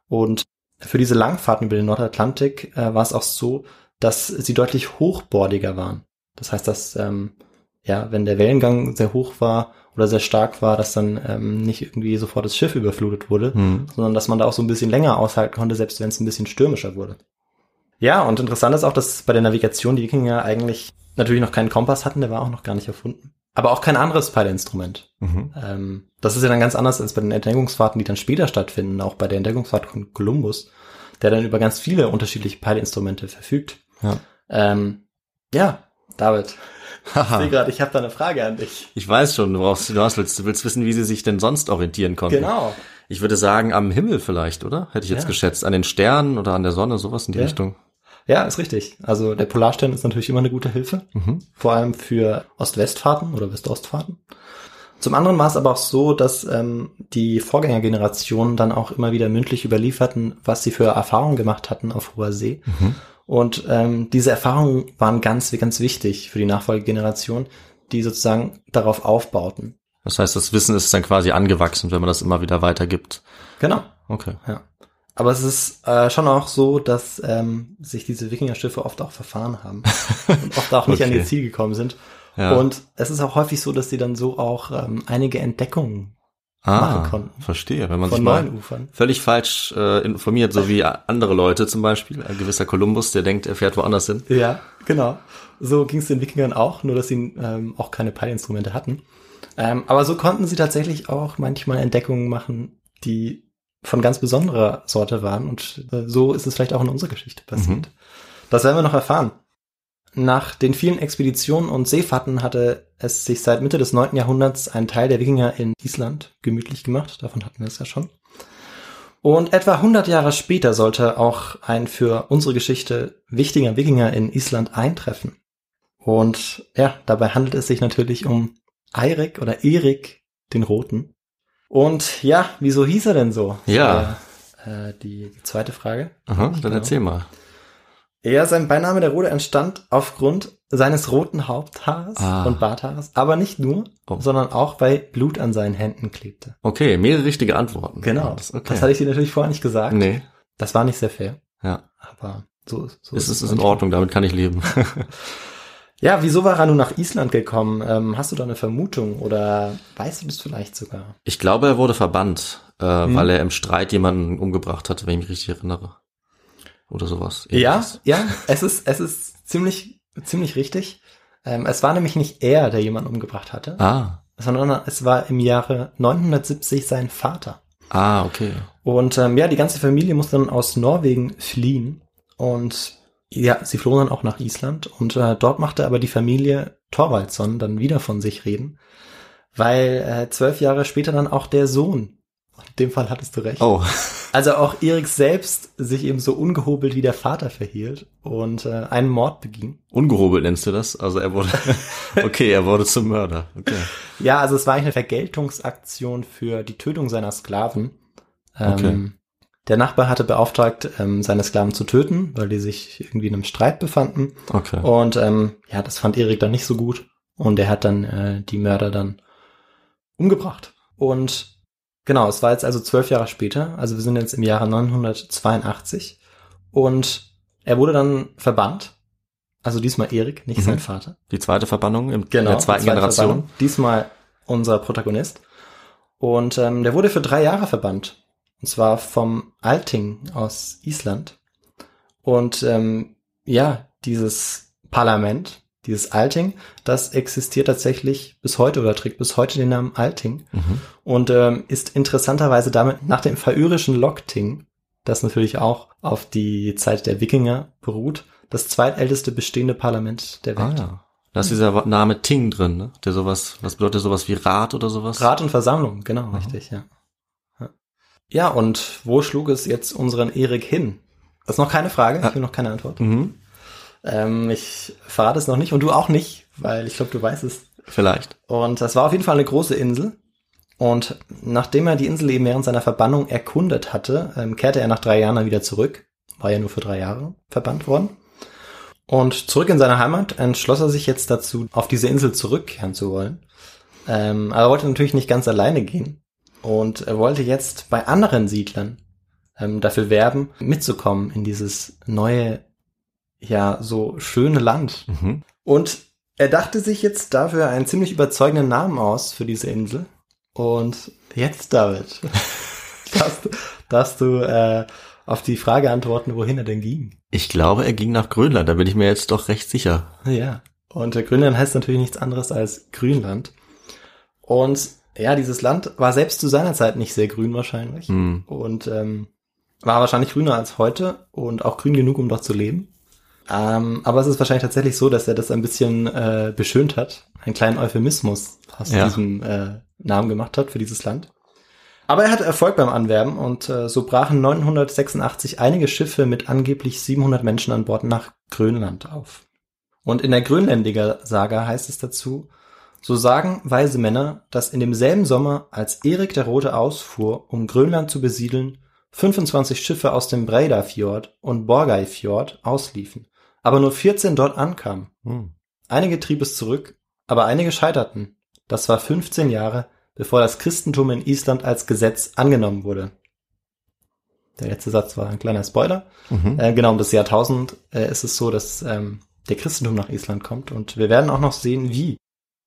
Und für diese Langfahrten über den Nordatlantik äh, war es auch so, dass sie deutlich hochbordiger waren. Das heißt, dass ähm, ja, wenn der Wellengang sehr hoch war oder sehr stark war, dass dann ähm, nicht irgendwie sofort das Schiff überflutet wurde, Hm. sondern dass man da auch so ein bisschen länger aushalten konnte, selbst wenn es ein bisschen stürmischer wurde. Ja, und interessant ist auch, dass bei der Navigation die Wikinger eigentlich natürlich noch keinen Kompass hatten, der war auch noch gar nicht erfunden. Aber auch kein anderes Peileinstrument. Mhm. Ähm, das ist ja dann ganz anders als bei den Entdeckungsfahrten, die dann später stattfinden, auch bei der Entdeckungsfahrt von Kolumbus, der dann über ganz viele unterschiedliche Peilinstrumente verfügt. Ja. Ähm, ja, David, ich sehe gerade, ich habe da eine Frage an dich. Ich weiß schon, du brauchst, du hast, willst, du willst wissen, wie sie sich denn sonst orientieren konnten. Genau. Ich würde sagen, am Himmel vielleicht, oder? Hätte ich jetzt Ja. geschätzt. An den Sternen oder an der Sonne, sowas in die Ja. Richtung. Ja, ist richtig. Also der Polarstern ist natürlich immer eine gute Hilfe. Mhm. vor allem für Ost-West-Fahrten oder West-Ost-Fahrten. Zum anderen war es aber auch so, dass ähm, die Vorgängergenerationen dann auch immer wieder mündlich überlieferten, was sie für Erfahrungen gemacht hatten auf hoher See. Mhm. Und ähm, diese Erfahrungen waren ganz, ganz wichtig für die Nachfolgegeneration, die sozusagen darauf aufbauten. Das heißt, das Wissen ist dann quasi angewachsen, wenn man das immer wieder weitergibt. Genau. Okay. Ja. Aber es ist äh, schon auch so, dass ähm, sich diese Wikingerschiffe oft auch verfahren haben (laughs) und oft auch nicht Okay. an ihr Ziel gekommen sind. Ja. Und es ist auch häufig so, dass sie dann so auch ähm, einige Entdeckungen ah, machen konnten. verstehe. Wenn man von sich mal neuen Ufern. völlig falsch äh, informiert, so wie andere Leute zum Beispiel, ein gewisser Kolumbus, der denkt, er fährt woanders hin. Ja, genau. So ging es den Wikingern auch, nur dass sie ähm, auch keine Peilinstrumente hatten. Ähm, aber so konnten sie tatsächlich auch manchmal Entdeckungen machen, die von ganz besonderer Sorte waren. Und äh, so ist es vielleicht auch in unserer Geschichte passiert. Das werden wir noch erfahren. Nach den vielen Expeditionen und Seefahrten hatte es sich seit Mitte des 9. Jahrhunderts ein Teil der Wikinger in Island gemütlich gemacht. Davon hatten wir es ja schon. Und etwa 100 Jahre später sollte auch ein für unsere Geschichte wichtiger Wikinger in Island eintreffen. Und ja, dabei handelt es sich natürlich um Eirik oder Erik den Roten. Und ja, wieso hieß er denn so? Ja. Äh, äh, die, die zweite Frage. Aha, dann Genau. erzähl mal. Ja, sein Beiname der Rote entstand aufgrund seines roten Haupthaares Ah. und Barthaares, aber nicht nur, Oh. sondern auch weil Blut an seinen Händen klebte. Okay, mehrere richtige Antworten. Genau. Das, okay. Das hatte ich dir natürlich vorher nicht gesagt. Nee, Das war nicht sehr fair, ja. aber so, so Es ist, ist in. Ordnung, damit kann ich leben. (laughs) Ja, wieso war er nun nach Island gekommen? Ähm, hast du da eine Vermutung oder weißt du das vielleicht sogar? Ich glaube, er wurde verbannt, äh, Hm. weil er im Streit jemanden umgebracht hatte, wenn ich mich richtig erinnere. Oder sowas. Ja, Ähnliches. ja, es ist, es ist ziemlich, ziemlich richtig. Ähm, es war nämlich nicht er, der jemanden umgebracht hatte, Ah, sondern es war im Jahre 970 sein Vater. ah, okay. Und ähm, ja, die ganze Familie musste dann aus Norwegen fliehen und ja, sie flohen dann auch nach Island und äh, dort machte aber die Familie Thorvaldsson dann wieder von sich reden, weil äh, zwölf Jahre später dann auch der Sohn, in dem Fall hattest du recht, Oh, also auch Erik selbst sich eben so ungehobelt wie der Vater verhielt und äh, einen Mord beging. ungehobelt nennst du das? Also er wurde, (laughs) okay, er wurde zum Mörder. Okay. Ja, also es war eigentlich eine Vergeltungsaktion für die Tötung seiner Sklaven. Ähm, Okay. Der Nachbar hatte beauftragt, ähm, seine Sklaven zu töten, weil die sich irgendwie in einem Streit befanden. Okay. Und ähm, ja, das fand Erik dann nicht so gut. Und er hat dann äh, die Mörder dann umgebracht. Und genau, es war jetzt also zwölf Jahre später. Also wir sind jetzt im Jahre 982. Und er wurde dann verbannt. Also diesmal Erik, nicht Mhm. sein Vater. Die zweite Verbannung im, in Genau, der zweiten die zweite Generation. Verbannung. Diesmal unser Protagonist. Und ähm, der wurde für drei Jahre verbannt. Und zwar vom Alting aus Island. Und ähm, ja, dieses Parlament, dieses Alting, das existiert tatsächlich bis heute oder trägt bis heute den Namen Alting Mhm. und ähm, ist interessanterweise damit nach dem färöischen Lokting, das natürlich auch auf die Zeit der Wikinger beruht, das zweitälteste bestehende Parlament der Ah, Welt. ja. Da ist dieser Name Ting drin, ne? Der sowas, was bedeutet sowas wie Rat oder sowas? Rat und Versammlung, genau, richtig, ja. ja. Ja, und wo schlug es jetzt unseren Erik hin? Das ist noch keine Frage, ich will noch keine Antwort. Mhm. Ähm, ich verrate es noch nicht und du auch nicht, weil ich glaube, du weißt es. Vielleicht. Und das war auf jeden Fall eine große Insel. Und nachdem er die Insel eben während seiner Verbannung erkundet hatte, ähm, kehrte er nach drei Jahren dann wieder zurück. War ja nur für drei Jahre verbannt worden. Und zurück in seine Heimat entschloss er sich jetzt dazu, auf diese Insel zurückkehren zu wollen. Ähm, aber er wollte natürlich nicht ganz alleine gehen. Und er wollte jetzt bei anderen Siedlern ähm, dafür werben, mitzukommen in dieses neue, ja, so schöne Land. Mhm. Und er dachte sich jetzt dafür einen ziemlich überzeugenden Namen aus für diese Insel. Und jetzt, David, (laughs) darfst, darfst du äh, auf die Frage antworten, wohin er denn ging. Ich glaube, er ging nach Grönland, da bin ich mir jetzt doch recht sicher. Ja. Und äh, Grönland heißt natürlich nichts anderes als Grünland. Und ja, dieses Land war selbst zu seiner Zeit nicht sehr grün wahrscheinlich. Hm. Und ähm, war wahrscheinlich grüner als heute und auch grün genug, um dort zu leben. Ähm, aber es ist wahrscheinlich tatsächlich so, dass er das ein bisschen äh, beschönt hat, einen kleinen Euphemismus aus Ja. diesem äh, Namen gemacht hat für dieses Land. Aber er hatte Erfolg beim Anwerben und äh, so brachen 986 einige Schiffe mit angeblich 700 Menschen an Bord nach Grönland auf. Und in der Grönländiger Saga heißt es dazu, so sagen weise Männer, dass in demselben Sommer, als Erik der Rote ausfuhr, um Grönland zu besiedeln, 25 Schiffe aus dem Breidafjord und Borgajfjord ausliefen, aber nur 14 dort ankamen. Hm. Einige trieb es zurück, aber einige scheiterten. Das war 15 Jahre, bevor das Christentum in Island als Gesetz angenommen wurde. Der letzte Satz war ein kleiner Spoiler. Mhm. Äh, genau um das Jahrtausend äh, ist es so, dass ähm, der Christentum nach Island kommt und wir werden auch noch sehen, wie.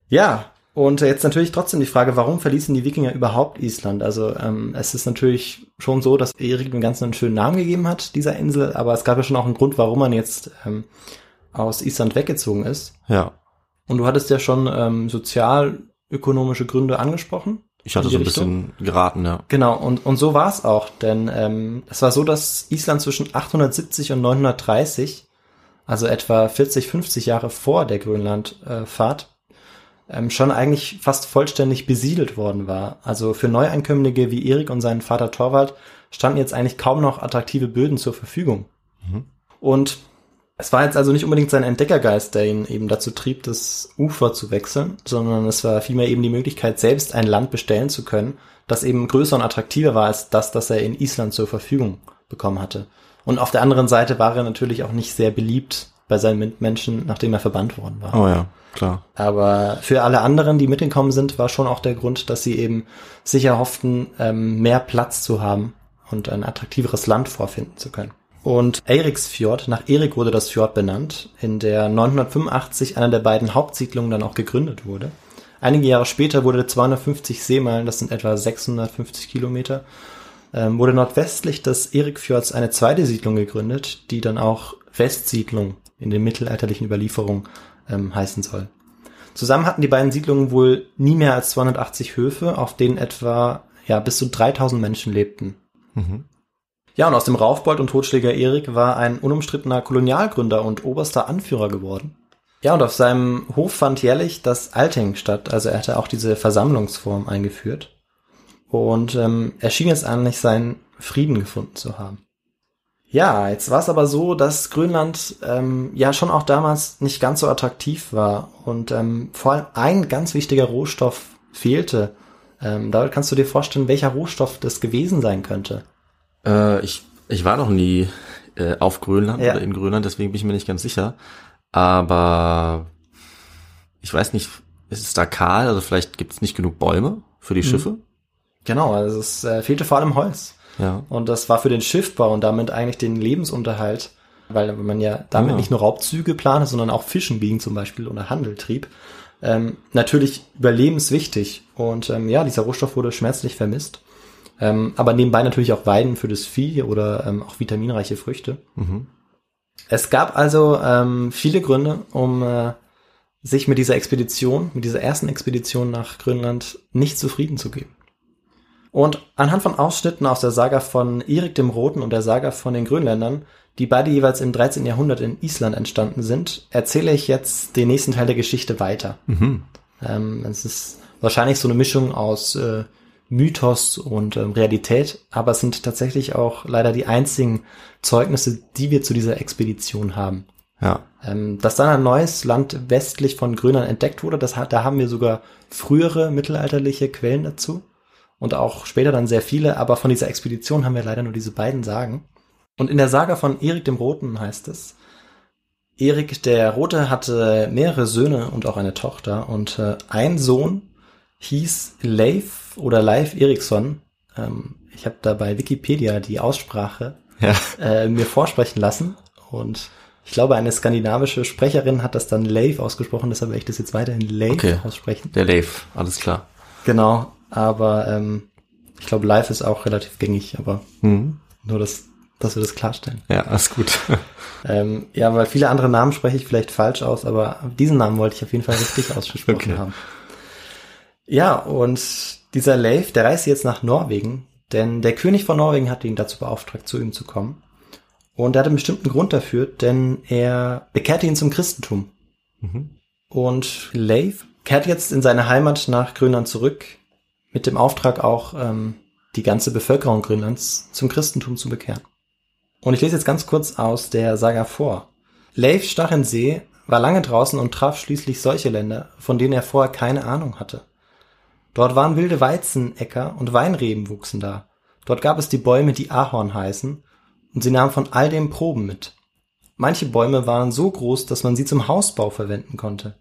Ja, und jetzt natürlich trotzdem die Frage, warum verließen die Wikinger überhaupt Island? Also ähm, es ist natürlich schon so, dass Erik dem Ganzen einen schönen Namen gegeben hat, dieser Insel, aber es gab ja schon auch einen Grund, warum man jetzt ähm, aus Island weggezogen ist. Ja. Und du hattest ja schon ähm, sozialökonomische Gründe angesprochen. Ich hatte so ein bisschen geraten, ja. Genau, und, und so war es auch, denn ähm, es war so, dass Island zwischen 870 und 930, also etwa 40, 50 Jahre vor der Grönlandfahrt, ähm, schon eigentlich fast vollständig besiedelt worden war. Also für Neueinkömmlinge wie Erik und seinen Vater Torvald standen jetzt eigentlich kaum noch attraktive Böden zur Verfügung. Mhm. Und es war jetzt also nicht unbedingt sein Entdeckergeist, der ihn eben dazu trieb, das Ufer zu wechseln, sondern es war vielmehr eben die Möglichkeit, selbst ein Land bestellen zu können, das eben größer und attraktiver war als das, das er in Island zur Verfügung bekommen hatte. Und auf der anderen Seite war er natürlich auch nicht sehr beliebt bei seinen Mitmenschen, nachdem er verbannt worden war. Oh ja, klar. Aber für alle anderen, die mitgekommen sind, war schon auch der Grund, dass sie eben sicher hofften, ähm, mehr Platz zu haben und ein attraktiveres Land vorfinden zu können. Und Eriksfjord, nach Erik wurde das Fjord benannt, in der 985 einer der beiden Hauptsiedlungen dann auch gegründet wurde. Einige Jahre später wurde 250 Seemeilen, das sind etwa 650 Kilometer, ähm, wurde nordwestlich des Erikfjords eine zweite Siedlung gegründet, die dann auch Westsiedlung in den mittelalterlichen Überlieferungen ähm, heißen soll. Zusammen hatten die beiden Siedlungen wohl nie mehr als 280 Höfe, auf denen etwa ja bis zu 3000 Menschen lebten. Mhm. Ja, und aus dem Raufbold und Totschläger Erik war ein unumstrittener Kolonialgründer und oberster Anführer geworden. Ja, und auf seinem Hof fand jährlich das Alting statt, also er hatte auch diese Versammlungsform eingeführt. Und ähm, er schien jetzt eigentlich seinen Frieden gefunden zu haben. Ja, jetzt war es aber so, dass Grönland ähm, ja schon auch damals nicht ganz so attraktiv war und ähm, vor allem ein ganz wichtiger Rohstoff fehlte. Ähm, da kannst du dir vorstellen, welcher Rohstoff das gewesen sein könnte. Äh, ich, ich war noch nie äh, auf Grönland Ja. oder in Grönland, deswegen bin ich mir nicht ganz sicher. Aber ich weiß nicht, ist es da kahl? Also vielleicht gibt es nicht genug Bäume für die Schiffe? Genau, also es äh, fehlte vor allem Holz. Ja. Und das war für den Schiffbau und damit eigentlich den Lebensunterhalt, weil man ja damit Ja. nicht nur Raubzüge plante, sondern auch Fischen ging zum Beispiel oder Handel trieb, ähm, natürlich überlebenswichtig. Und ähm, ja, dieser Rohstoff wurde schmerzlich vermisst. Ähm, aber nebenbei natürlich auch Weiden für das Vieh oder ähm, auch vitaminreiche Früchte. Mhm. Es gab also ähm, viele Gründe, um äh, sich mit dieser Expedition, mit dieser ersten Expedition nach Grönland nicht zufrieden zu geben. Und anhand von Ausschnitten aus der Saga von Erik dem Roten und der Saga von den Grönländern, die beide jeweils im 13. Jahrhundert in Island entstanden sind, erzähle ich jetzt den nächsten Teil der Geschichte weiter. Mhm. Ähm, es ist wahrscheinlich so eine Mischung aus äh, Mythos und ähm, Realität, aber es sind tatsächlich auch leider die einzigen Zeugnisse, die wir zu dieser Expedition haben. Ja. Ähm, dass dann ein neues Land westlich von Grönland entdeckt wurde, das da haben wir sogar frühere mittelalterliche Quellen dazu und auch später dann sehr viele, aber von dieser Expedition haben wir leider nur diese beiden Sagen. Und in der Saga von Erik dem Roten heißt es, Erik der Rote hatte mehrere Söhne und auch eine Tochter und äh, ein Sohn hieß Leif oder Leif Eriksson. Ähm, ich habe da bei Wikipedia die Aussprache Ja. äh, mir vorsprechen lassen und ich glaube, eine skandinavische Sprecherin hat das dann Leif ausgesprochen, deshalb werde ich das jetzt weiterhin Leif Okay. aussprechen. Der Dave, alles klar. Genau, aber ähm, ich glaube, Live ist auch relativ gängig, aber Mhm. nur, dass, dass wir das klarstellen. Ja, alles gut. (laughs) Ähm, ja, weil viele andere Namen spreche ich vielleicht falsch aus, aber diesen Namen wollte ich auf jeden Fall richtig ausgesprochen Okay. haben. Ja, und dieser Leif, der reist jetzt nach Norwegen, denn der König von Norwegen hat ihn dazu beauftragt, zu ihm zu kommen. Und er hatte einen bestimmten Grund dafür, denn er bekehrte ihn zum Christentum. Mhm. Und Leif kehrt jetzt in seine Heimat nach Grönland zurück, mit dem Auftrag auch, ähm, die ganze Bevölkerung Grönlands zum Christentum zu bekehren. Und ich lese jetzt ganz kurz aus der Saga vor. Leif stach in See, war lange draußen und traf schließlich solche Länder, von denen er vorher keine Ahnung hatte. Dort waren wilde Weizenäcker und Weinreben wuchsen da. Dort gab es die Bäume, die Ahorn heißen, und sie nahmen von all dem Proben mit. Manche Bäume waren so groß, dass man sie zum Hausbau verwenden konnte.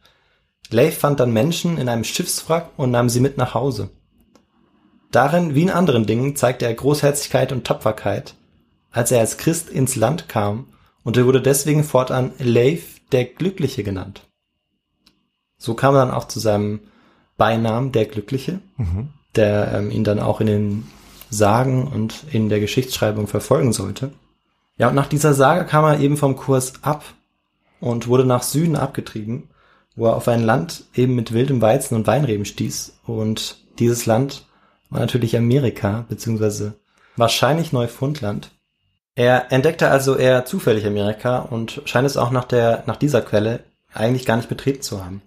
Leif fand dann Menschen in einem Schiffswrack und nahm sie mit nach Hause. Darin, wie in anderen Dingen, zeigte er Großherzigkeit und Tapferkeit, als er als Christ ins Land kam, und er wurde deswegen fortan Leif der Glückliche genannt. So kam er dann auch zu seinem Beinamen der Glückliche, mhm. der ähm, ihn dann auch in den Sagen und in der Geschichtsschreibung verfolgen sollte. Ja, und nach dieser Sage kam er eben vom Kurs ab und wurde nach Süden abgetrieben, wo er auf ein Land eben mit wildem Weizen und Weinreben stieß. Und dieses Land war natürlich Amerika, beziehungsweise wahrscheinlich Neufundland. Er entdeckte also eher zufällig Amerika und scheint es auch nach der, nach dieser Quelle eigentlich gar nicht betreten zu haben.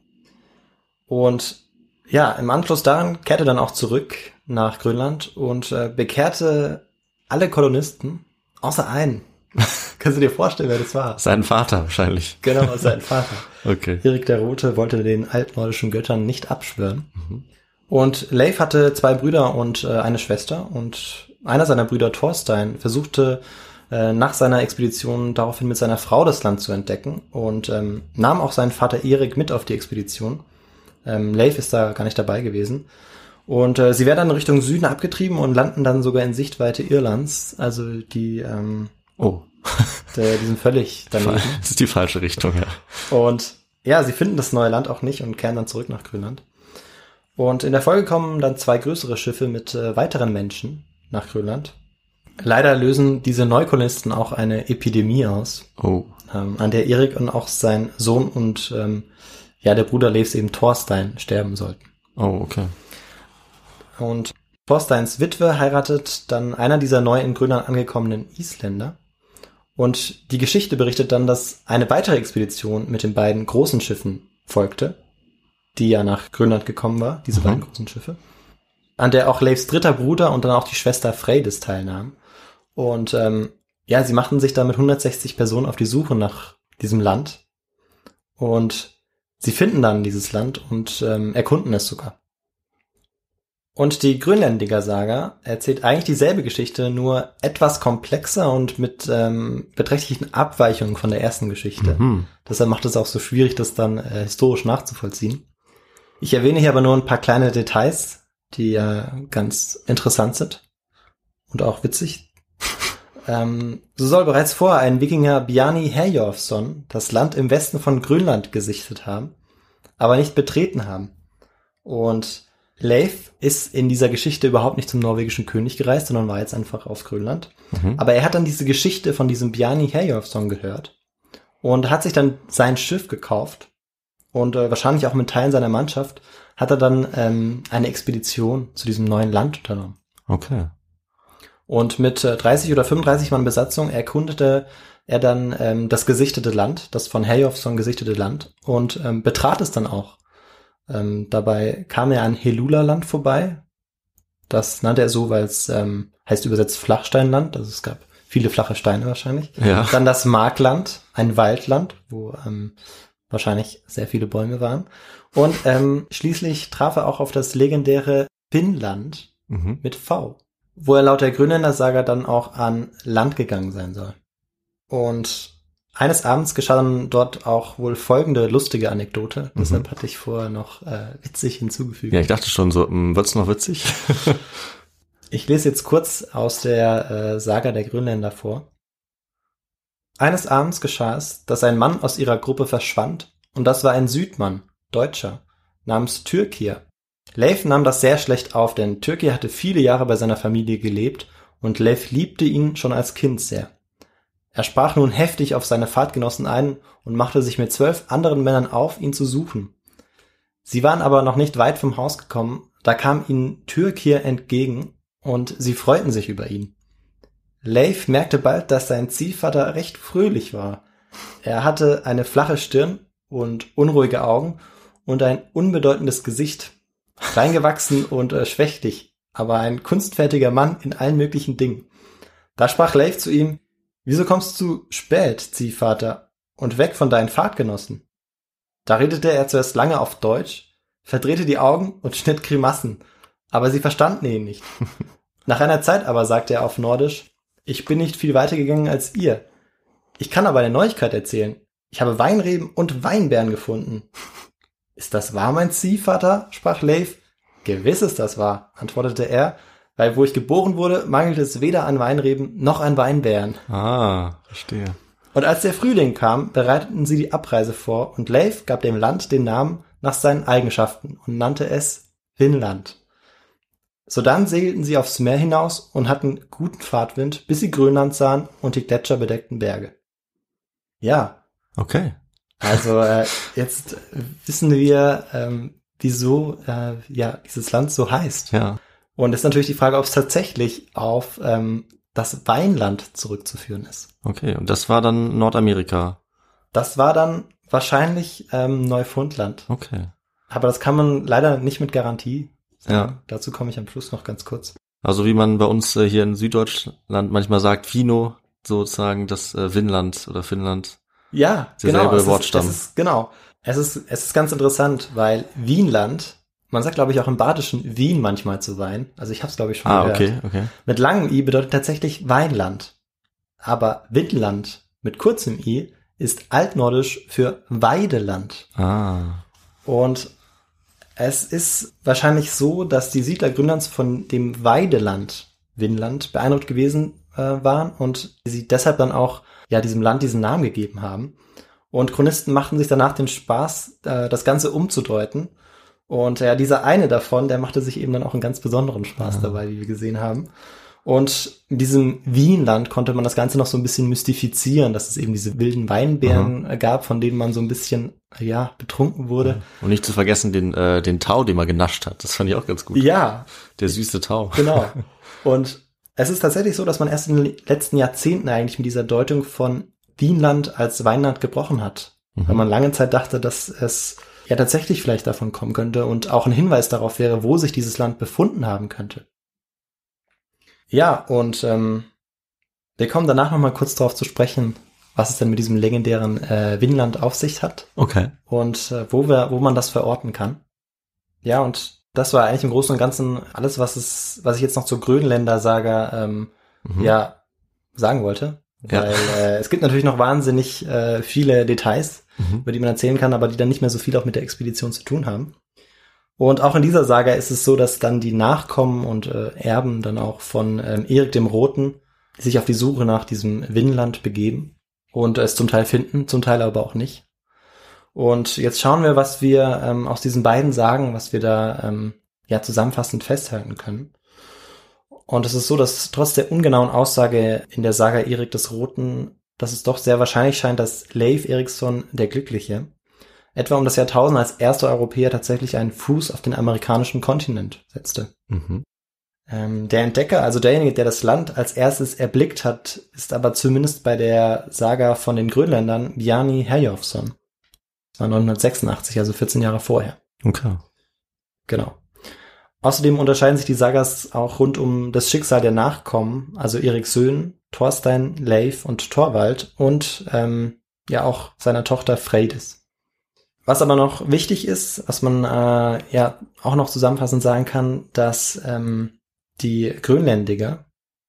Und ja, im Anschluss daran kehrte er dann auch zurück nach Grönland und äh, bekehrte alle Kolonisten, außer einen. (laughs) Kannst du dir vorstellen, wer das war? Sein Vater wahrscheinlich. Genau, sein Vater. (laughs) okay. Erik der Rote wollte den altnordischen Göttern nicht abschwören. Mhm. Und Leif hatte zwei Brüder und äh, eine Schwester und einer seiner Brüder Thorstein versuchte äh, nach seiner Expedition daraufhin mit seiner Frau das Land zu entdecken und ähm, nahm auch seinen Vater Erik mit auf die Expedition. Ähm, Leif ist da gar nicht dabei gewesen. Und äh, sie werden dann Richtung Süden abgetrieben und landen dann sogar in Sichtweite Irlands. Also die ähm, Oh. (laughs) der, die sind völlig daneben. Das ist die falsche Richtung, ja. Und ja, sie finden das neue Land auch nicht und kehren dann zurück nach Grönland. Und in der Folge kommen dann zwei größere Schiffe mit äh, weiteren Menschen nach Grönland. Leider lösen diese Neukolonisten auch eine Epidemie aus, oh. ähm, an der Erik und auch sein Sohn und ähm, ja, der Bruder Leifs eben Thorstein sterben sollten. Oh, okay. Und Thorsteins Witwe heiratet dann einer dieser neu in Grönland angekommenen Isländer. Und die Geschichte berichtet dann, dass eine weitere Expedition mit den beiden großen Schiffen folgte, die ja nach Grönland gekommen war, diese mhm. beiden großen Schiffe, an der auch Leifs dritter Bruder und dann auch die Schwester Freydis teilnahmen. Und ähm, ja, sie machten sich da mit 160 Personen auf die Suche nach diesem Land. Und sie finden dann dieses Land und ähm, erkunden es sogar. Und die Grönländiger Saga erzählt eigentlich dieselbe Geschichte, nur etwas komplexer und mit ähm, beträchtlichen Abweichungen von der ersten Geschichte. Mhm. Deshalb macht es auch so schwierig, das dann äh, historisch nachzuvollziehen. Ich erwähne hier aber nur ein paar kleine Details, die ja ganz interessant sind und auch witzig. (laughs) ähm, so soll bereits vorher ein Wikinger Bjarni Herjolfsson das Land im Westen von Grönland gesichtet haben, aber nicht betreten haben. Und Leif ist in dieser Geschichte überhaupt nicht zum norwegischen König gereist, sondern war jetzt einfach auf Grönland. Mhm. Aber er hat dann diese Geschichte von diesem Bjarni Herjolfsson gehört und hat sich dann sein Schiff gekauft und äh, wahrscheinlich auch mit Teilen seiner Mannschaft hat er dann ähm, eine Expedition zu diesem neuen Land unternommen. Okay. Und mit äh, 30 oder 35 Mann Besatzung erkundete er dann ähm, das gesichtete Land, das von Herjolfsson gesichtete Land und ähm, betrat es dann auch. Ähm, dabei kam er an Helula-Land vorbei. Das nannte er so, weil es ähm, heißt übersetzt Flachsteinland. Also es gab viele flache Steine wahrscheinlich. Ja. Dann das Markland, ein Waldland, wo ähm, wahrscheinlich sehr viele Bäume waren. Und ähm, schließlich traf er auch auf das legendäre Finnland mhm. mit V, wo er laut der Grönländer-Saga dann auch an Land gegangen sein soll. Und eines Abends geschah dann dort auch wohl folgende lustige Anekdote. Mhm. Deshalb hatte ich vorher noch äh, witzig hinzugefügt. Ja, ich dachte schon so, hm, wird's noch witzig? (laughs) ich lese jetzt kurz aus der äh, Saga der Grönländer vor. Eines Abends geschah es, dass ein Mann aus ihrer Gruppe verschwand, und das war ein Südmann, Deutscher, namens Türkir. Leif nahm das sehr schlecht auf, denn Türkir hatte viele Jahre bei seiner Familie gelebt und Leif liebte ihn schon als Kind sehr. Er sprach nun heftig auf seine Fahrtgenossen ein und machte sich mit zwölf anderen Männern auf, ihn zu suchen. Sie waren aber noch nicht weit vom Haus gekommen, da kam ihnen Türkir entgegen und sie freuten sich über ihn. Leif merkte bald, dass sein Ziehvater recht fröhlich war. Er hatte eine flache Stirn und unruhige Augen und ein unbedeutendes Gesicht, reingewachsen und äh, schwächlich, aber ein kunstfertiger Mann in allen möglichen Dingen. Da sprach Leif zu ihm, Wieso kommst du spät, Ziehvater, und weg von deinen Fahrtgenossen? Da redete er zuerst lange auf Deutsch, verdrehte die Augen und schnitt Grimassen, aber sie verstanden ihn nicht. (laughs) Nach einer Zeit aber sagte er auf Nordisch, ich bin nicht viel weiter gegangen als ihr. Ich kann aber eine Neuigkeit erzählen. Ich habe Weinreben und Weinbeeren gefunden. (laughs) Ist das wahr, mein Ziehvater? sprach Leif. Gewiss ist das wahr, antwortete er, weil wo ich geboren wurde, mangelt es weder an Weinreben noch an Weinbeeren. Ah, verstehe. Und als der Frühling kam, bereiteten sie die Abreise vor und Leif gab dem Land den Namen nach seinen Eigenschaften und nannte es Finnland. Sodann segelten sie aufs Meer hinaus und hatten guten Fahrtwind, bis sie Grönland sahen und die gletscherbedeckten Berge. Ja, Okay. also äh, jetzt wissen wir, ähm, wieso äh, ja dieses Land so heißt. Ja. Und ist natürlich die Frage, ob es tatsächlich auf ähm, das Weinland zurückzuführen ist. Okay. Und das war dann Nordamerika. Das war dann wahrscheinlich ähm, Neufundland. Okay. Aber das kann man leider nicht mit Garantie. Ja. Dazu komme ich am Schluss noch ganz kurz. Also wie man bei uns äh, hier in Süddeutschland manchmal sagt, Fino, sozusagen das äh, Winland oder Finnland. Ja, genau. Es Wortstamm. Ist, es ist, genau. Es ist, es ist ganz interessant, weil Wienland, man sagt, glaube ich, auch im Badischen Wien manchmal zu Wein. Also ich habe es, glaube ich, schon Ah, gehört. okay, okay. Mit langem I bedeutet tatsächlich Weinland. Aber Windland mit kurzem I ist altnordisch für Weideland. Ah. Und es ist wahrscheinlich so, dass die Siedler Grönlands von dem Weideland, Winland, beeindruckt gewesen äh, waren und sie deshalb dann auch ja diesem Land diesen Namen gegeben haben. Und Chronisten machten sich danach den Spaß, äh, das Ganze umzudeuten. Und ja, dieser eine davon, der machte sich eben dann auch einen ganz besonderen Spaß dabei, wie wir gesehen haben. Und in diesem Wienland konnte man das Ganze noch so ein bisschen mystifizieren, dass es eben diese wilden Weinbeeren äh, gab, von denen man so ein bisschen, ja, betrunken wurde. Und nicht zu vergessen den, äh, den Tau, den man genascht hat. Das fand ich auch ganz gut. Ja, Der süße Tau. genau. (laughs) Und es ist tatsächlich so, dass man erst in den letzten Jahrzehnten eigentlich mit dieser Deutung von Wienland als Weinland gebrochen hat. Weil man lange Zeit dachte, dass es ja tatsächlich vielleicht davon kommen könnte und auch ein Hinweis darauf wäre, wo sich dieses Land befunden haben könnte. Ja, und ähm, wir kommen danach nochmal kurz darauf zu sprechen, was es denn mit diesem legendären äh, Winland auf sich hat Okay. und äh, wo wir, wo man das verorten kann. Ja, und das war eigentlich im Großen und Ganzen alles, was es, was ich jetzt noch zur Grönländer Saga ähm, Mhm. ja sagen wollte. Ja. Weil äh, es gibt natürlich noch wahnsinnig äh, viele Details, Mhm. über die man erzählen kann, aber die dann nicht mehr so viel auch mit der Expedition zu tun haben. Und auch in dieser Saga ist es so, dass dann die Nachkommen und äh, Erben dann auch von ähm, Erik dem Roten sich auf die Suche nach diesem Winland begeben und es zum Teil finden, zum Teil aber auch nicht. Und jetzt schauen wir, was wir ähm, aus diesen beiden Sagen, was wir da ähm, ja zusammenfassend festhalten können. Und es ist so, dass trotz der ungenauen Aussage in der Saga Erik des Roten, dass es doch sehr wahrscheinlich scheint, dass Leif Eriksson der Glückliche etwa um das Jahrtausend als erster Europäer tatsächlich einen Fuß auf den amerikanischen Kontinent setzte. Mhm. Ähm, der Entdecker, also derjenige, der das Land als erstes erblickt hat, ist aber zumindest bei der Saga von den Grönländern Bjarni Herjolfsson. Das war 1986, also 14 Jahre vorher. Okay. Genau. Außerdem unterscheiden sich die Sagas auch rund um das Schicksal der Nachkommen, also Erik Söhn, Thorstein, Leif und Thorwald und ähm, ja auch seiner Tochter Freydis. Was aber noch wichtig ist, was man äh, ja auch noch zusammenfassend sagen kann, dass ähm, die Grönländiger,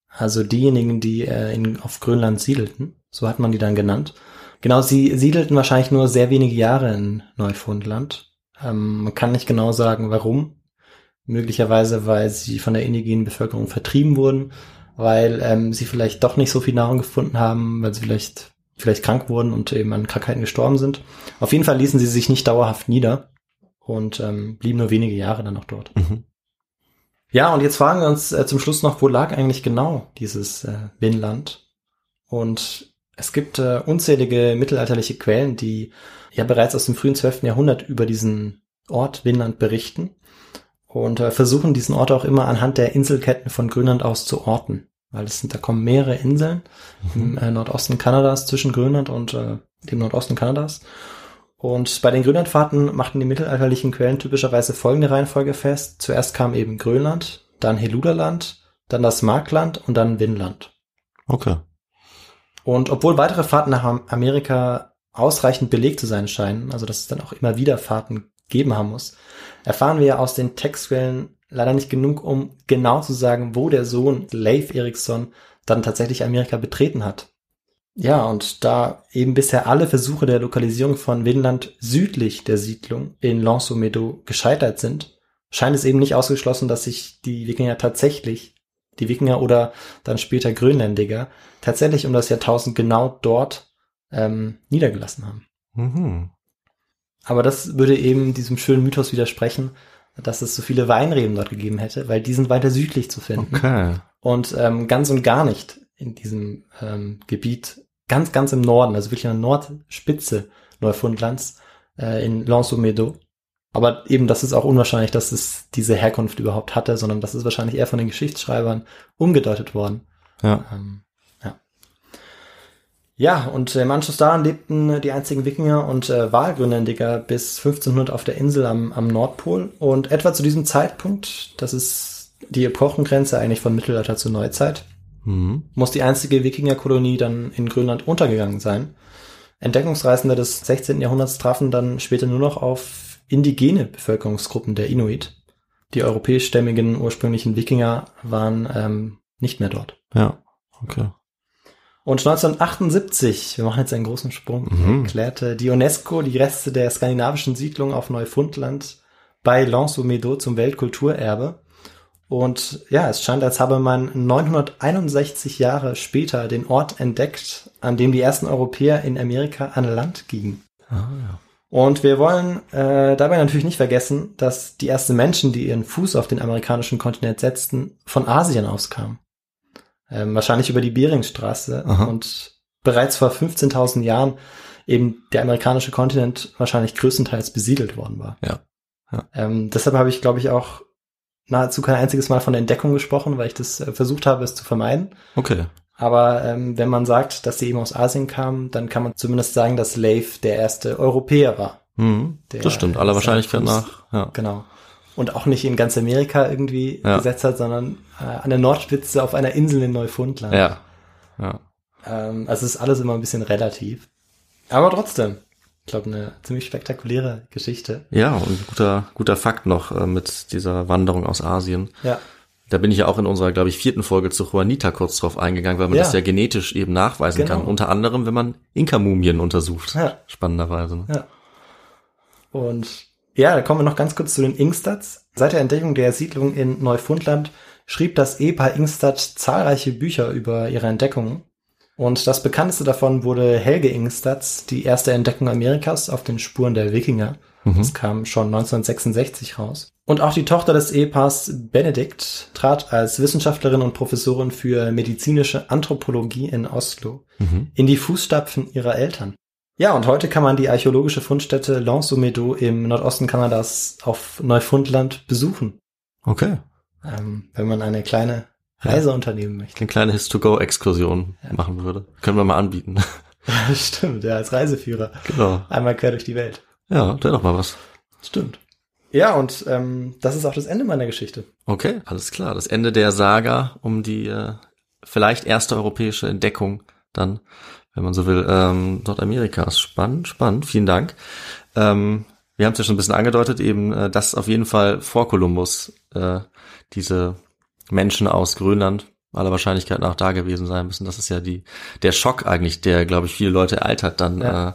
also diejenigen, die äh, in, auf Grönland siedelten, so hat man die dann genannt, genau, sie siedelten wahrscheinlich nur sehr wenige Jahre in Neufundland. Ähm, man kann nicht genau sagen, warum. Möglicherweise, weil sie von der indigenen Bevölkerung vertrieben wurden, weil ähm, sie vielleicht doch nicht so viel Nahrung gefunden haben, weil sie vielleicht vielleicht krank wurden und eben an Krankheiten gestorben sind. Auf jeden Fall ließen sie sich nicht dauerhaft nieder und ähm, blieben nur wenige Jahre dann noch dort. Mhm. Ja, und jetzt fragen wir uns äh, zum Schluss noch, wo lag eigentlich genau dieses äh, Winland? Und es gibt äh, unzählige mittelalterliche Quellen, die ja bereits aus dem frühen 12. Jahrhundert über diesen Ort Winland berichten und äh, versuchen diesen Ort auch immer anhand der Inselketten von Grönland aus zu orten. Weil es sind, da kommen mehrere Inseln im äh, Nordosten Kanadas zwischen Grönland und äh, dem Nordosten Kanadas. Und bei den Grönlandfahrten machten die mittelalterlichen Quellen typischerweise folgende Reihenfolge fest. Zuerst kam eben Grönland, dann Heluderland, dann das Markland und dann Winland. Okay. Und obwohl weitere Fahrten nach Am- Amerika ausreichend belegt zu sein scheinen, also dass es dann auch immer wieder Fahrten geben haben muss, erfahren wir aus den Textquellen leider nicht genug, um genau zu sagen, wo der Sohn Leif Erikson dann tatsächlich Amerika betreten hat. Ja, und da eben bisher alle Versuche der Lokalisierung von Vinland südlich der Siedlung in Lansomedo gescheitert sind, scheint es eben nicht ausgeschlossen, dass sich die Wikinger tatsächlich, die Wikinger oder dann später Grönländiger, tatsächlich um das Jahrtausend genau dort ähm, niedergelassen haben. Mhm. Aber das würde eben diesem schönen Mythos widersprechen, dass es so viele Weinreben dort gegeben hätte, weil die sind weiter südlich zu finden. Okay. Und ähm, ganz und gar nicht in diesem ähm, Gebiet, ganz, ganz im Norden, also wirklich an der Nordspitze Neufundlands, äh, in Lansomedo. Aber eben, das ist auch unwahrscheinlich, dass es diese Herkunft überhaupt hatte, sondern das ist wahrscheinlich eher von den Geschichtsschreibern umgedeutet worden. Ja. Ähm, ja. Ja, und im Anschluss daran lebten die einzigen Wikinger und äh, Wahlgrönländiger bis 1500 auf der Insel am, am Nordpol. Und etwa zu diesem Zeitpunkt, das ist die Epochengrenze eigentlich von Mittelalter zur Neuzeit, Mhm. muss die einzige Wikingerkolonie dann in Grönland untergegangen sein. Entdeckungsreisende des 16. Jahrhunderts trafen dann später nur noch auf indigene Bevölkerungsgruppen der Inuit. Die europäischstämmigen ursprünglichen Wikinger waren ähm, nicht mehr dort. Ja. Okay. Und 1978, wir machen jetzt einen großen Sprung, Mhm. erklärte die UNESCO die Reste der skandinavischen Siedlung auf Neufundland bei Lansomedo zum Weltkulturerbe. Und ja, es scheint, als habe man 961 Jahre später den Ort entdeckt, an dem die ersten Europäer in Amerika an Land gingen. Ah, ja. Und wir wollen äh, dabei natürlich nicht vergessen, dass die ersten Menschen, die ihren Fuß auf den amerikanischen Kontinent setzten, von Asien auskamen. Ähm, wahrscheinlich über die Beringstraße. Aha. Und bereits vor 15.000 Jahren eben der amerikanische Kontinent wahrscheinlich größtenteils besiedelt worden war. Ja. Ja. Ähm, deshalb habe ich, glaube ich, auch nahezu kein einziges Mal von der Entdeckung gesprochen, weil ich das äh, versucht habe, es zu vermeiden. Okay. Aber ähm, wenn man sagt, dass sie eben aus Asien kamen, dann kann man zumindest sagen, dass Leif der erste Europäer war. Mhm. Der Das stimmt. Aller Wahrscheinlichkeit nach. Ja. Genau. Und auch nicht in ganz Amerika irgendwie Ja. gesetzt hat, sondern äh, an der Nordspitze auf einer Insel in Neufundland. Ja. Ja. Ähm, also es ist alles immer ein bisschen relativ. Aber trotzdem, ich glaube, eine ziemlich spektakuläre Geschichte. Ja, und ein guter, guter Fakt noch äh, mit dieser Wanderung aus Asien. Ja, Da bin ich ja auch in unserer, glaube ich, vierten Folge zu Juanita kurz drauf eingegangen, weil man Ja. das ja genetisch eben nachweisen Genau. kann. Unter anderem, wenn man Inka-Mumien untersucht. Ja. Spannenderweise. Ne? ja. Und ja, da kommen wir noch ganz kurz zu den Inkstads. Seit der Entdeckung der Siedlung in Neufundland schrieb das Ehepaar Ingstad zahlreiche Bücher über ihre Entdeckungen. Und das bekannteste davon wurde Helge Ingstads, die erste Entdeckung Amerikas auf den Spuren der Wikinger. Das kam schon 1966 raus. Und auch die Tochter des Ehepaars Benedikt trat als Wissenschaftlerin und Professorin für medizinische Anthropologie in Oslo Mhm. in die Fußstapfen ihrer Eltern. Ja, und heute kann man die archäologische Fundstätte Lansomedo im Nordosten Kanadas auf Neufundland besuchen, Okay. ähm, wenn man eine kleine Reise unternehmen möchte. Eine kleine His-to-Go-Exkursion machen würde. Können wir mal anbieten. (laughs) Ja, stimmt, ja, als Reiseführer. genau. Einmal quer durch die Welt. Ja, der doch mal was. Stimmt. Ja, und ähm, das ist auch das Ende meiner Geschichte. Okay, alles klar. Das Ende der Saga um die äh, vielleicht erste europäische Entdeckung dann, wenn man so will, ähm, Nordamerikas. Spannend, spannend. Vielen Dank. Ähm, wir haben es ja schon ein bisschen angedeutet, eben, äh, dass auf jeden Fall vor Kolumbus äh, diese Menschen aus Grönland aller Wahrscheinlichkeit nach da gewesen sein müssen. Das ist ja die der Schock eigentlich, der, glaube ich, viele Leute ereitert dann. Ja. Ja, äh,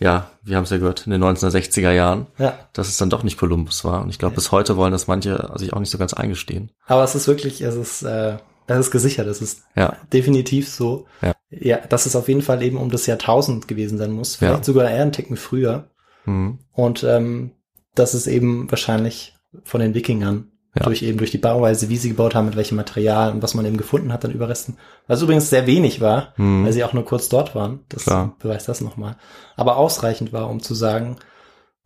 ja wir haben es ja gehört, in den 1960er Jahren Ja. dass es dann doch nicht Kolumbus war. Und ich glaube, bis heute wollen das manche sich auch nicht so ganz eingestehen. Aber es ist wirklich, es ist, äh, es ist gesichert, es ist Ja. definitiv so. Ja. ja, dass es auf jeden Fall eben um das Jahrtausend gewesen sein muss, vielleicht Ja. sogar eher einen Ticken früher. Mhm. Und ähm, das ist eben wahrscheinlich von den Wikingern Ja. durch eben durch die Bauweise, wie sie gebaut haben, mit welchem Material und was man eben gefunden hat an Überresten. Was übrigens sehr wenig war, Mhm. weil sie auch nur kurz dort waren. Das Klar. beweist das nochmal. Aber ausreichend war, um zu sagen,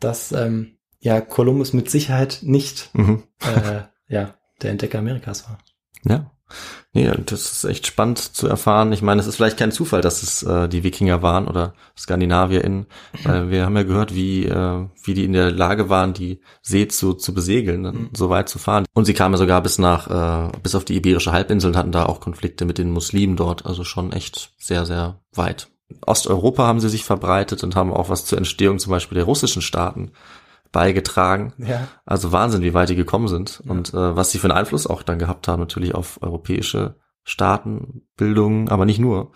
dass ähm, ja Kolumbus mit Sicherheit nicht Mhm. äh, ja der Entdecker Amerikas war. (laughs) Ja. Nee, das ist echt spannend zu erfahren. Ich meine, es ist vielleicht kein Zufall, dass es äh, die Wikinger waren oder SkandinavierInnen, weil wir haben ja gehört, wie, äh, wie die in der Lage waren, die See zu, zu besegeln, dann so weit zu fahren. Und sie kamen sogar bis nach, äh, bis auf die Iberische Halbinsel und hatten da auch Konflikte mit den Muslimen dort, also schon echt sehr, sehr weit. In Osteuropa haben sie sich verbreitet und haben auch was zur Entstehung zum Beispiel der russischen Staaten beigetragen. Ja. Also Wahnsinn, wie weit die gekommen sind und äh, was sie für einen Einfluss auch dann gehabt haben, natürlich auf europäische Staaten, Bildung, aber nicht nur.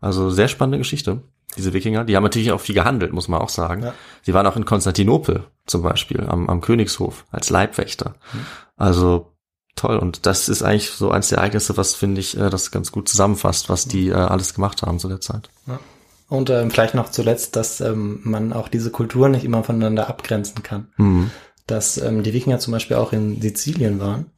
Also sehr spannende Geschichte, diese Wikinger. Die haben natürlich auch viel gehandelt, muss man auch sagen. Ja. Sie waren auch in Konstantinopel zum Beispiel, am, am Königshof, als Leibwächter. Also toll. Und das ist eigentlich so eins der Ereignisse, was, finde ich, äh, das ganz gut zusammenfasst, was die äh, alles gemacht haben zu der Zeit. Und ähm, vielleicht noch zuletzt, dass ähm, man auch diese Kulturen nicht immer voneinander abgrenzen kann. Mhm. Dass ähm, die Wikinger zum Beispiel auch in Sizilien waren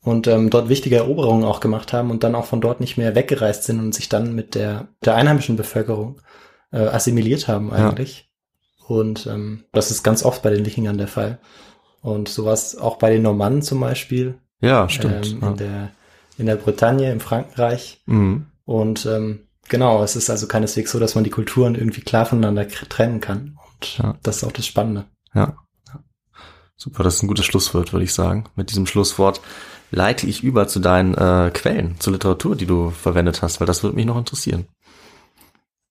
und ähm, dort wichtige Eroberungen auch gemacht haben und dann auch von dort nicht mehr weggereist sind und sich dann mit der, der einheimischen Bevölkerung äh, assimiliert haben eigentlich. Und ähm, das ist ganz oft bei den Wikingern der Fall. Und sowas auch bei den Normannen zum Beispiel Ja, stimmt. ähm, ja. in der in der Bretagne, im Frankenreich. Mhm. Und ähm, genau, es ist also keineswegs so, dass man die Kulturen irgendwie klar voneinander trennen kann. Und Ja. das ist auch das Spannende. Ja. Super, das ist ein gutes Schlusswort, würde ich sagen. Mit diesem Schlusswort leite ich über zu deinen äh, Quellen, zur Literatur, die du verwendet hast, weil das würde mich noch interessieren.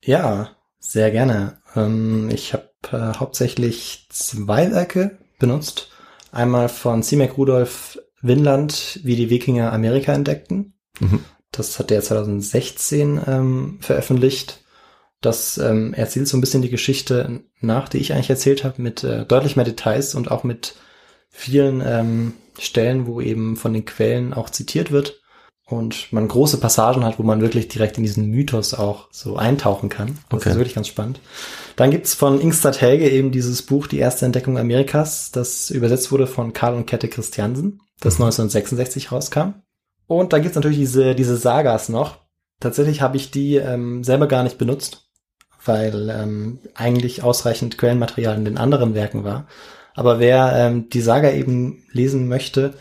Ja, sehr gerne. Ähm, ich habe äh, hauptsächlich zwei Werke benutzt. Einmal von C.Mac Rudolf Winland, wie die Wikinger Amerika entdeckten. Mhm. Das hat er 2016 ähm, veröffentlicht. Das ähm, erzählt so ein bisschen die Geschichte nach, die ich eigentlich erzählt habe, mit äh, deutlich mehr Details und auch mit vielen ähm, Stellen, wo eben von den Quellen auch zitiert wird und man große Passagen hat, wo man wirklich direkt in diesen Mythos auch so eintauchen kann. Das Okay. ist wirklich ganz spannend. Dann gibt's von Ingstad Helge eben dieses Buch Die erste Entdeckung Amerikas, das übersetzt wurde von Karl und Kette Christiansen, das 1966 rauskam. Und dann gibt's natürlich diese, diese Sagas noch. Tatsächlich habe ich die ähm, selber gar nicht benutzt, weil ähm, eigentlich ausreichend Quellenmaterial in den anderen Werken war. Aber wer ähm, die Saga eben lesen möchte,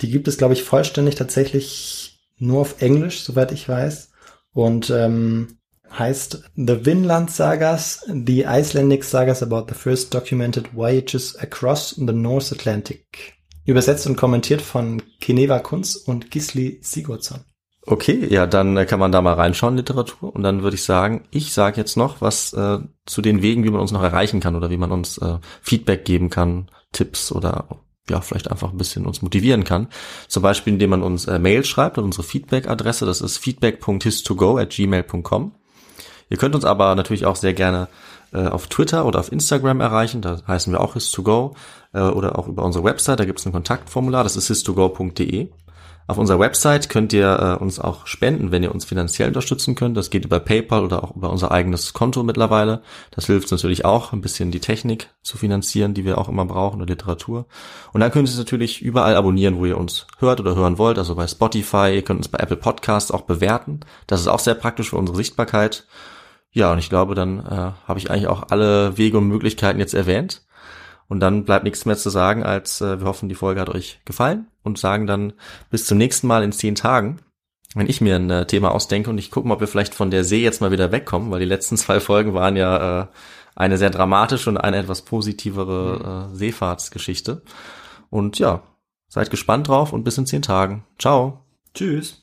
die gibt es, glaube ich, vollständig tatsächlich nur auf Englisch, soweit ich weiß. Und ähm, heißt The Vinland Sagas, The Icelandic Sagas about the first documented voyages across the North Atlantic. Übersetzt und kommentiert von Kineva Kunz und Gisli Sigurdsson. Okay, ja, dann äh, kann man da mal reinschauen, Literatur. Und dann würde ich sagen, ich sage jetzt noch was äh, zu den Wegen, wie man uns noch erreichen kann oder wie man uns äh, Feedback geben kann, Tipps oder ja, vielleicht einfach ein bisschen uns motivieren kann. Zum Beispiel, indem man uns äh, Mail schreibt und unsere Feedback-Adresse, das ist feedback.histogo at gmail.com. Ihr könnt uns aber natürlich auch sehr gerne äh, auf Twitter oder auf Instagram erreichen, da heißen wir auch his2go äh, oder auch über unsere Website, da gibt es ein Kontaktformular, das ist his2go.de. Auf unserer Website könnt ihr äh, uns auch spenden, wenn ihr uns finanziell unterstützen könnt. Das geht über PayPal oder auch über unser eigenes Konto mittlerweile. Das hilft natürlich auch, ein bisschen die Technik zu finanzieren, die wir auch immer brauchen, oder Literatur. Und dann könnt ihr es natürlich überall abonnieren, wo ihr uns hört oder hören wollt. Also bei Spotify, ihr könnt uns bei Apple Podcasts auch bewerten. Das ist auch sehr praktisch für unsere Sichtbarkeit. Ja, und ich glaube, dann äh, habe ich eigentlich auch alle Wege und Möglichkeiten jetzt erwähnt. Und dann bleibt nichts mehr zu sagen, als äh, wir hoffen, die Folge hat euch gefallen und sagen dann bis zum nächsten Mal in zehn Tagen, wenn ich mir ein äh, Thema ausdenke und ich gucke mal, ob wir vielleicht von der See jetzt mal wieder wegkommen, weil die letzten (laughs) zwei Folgen waren ja äh, eine sehr dramatische und eine etwas positivere äh, Seefahrtsgeschichte. Und ja, seid gespannt drauf und bis in zehn Tagen. Ciao. Tschüss.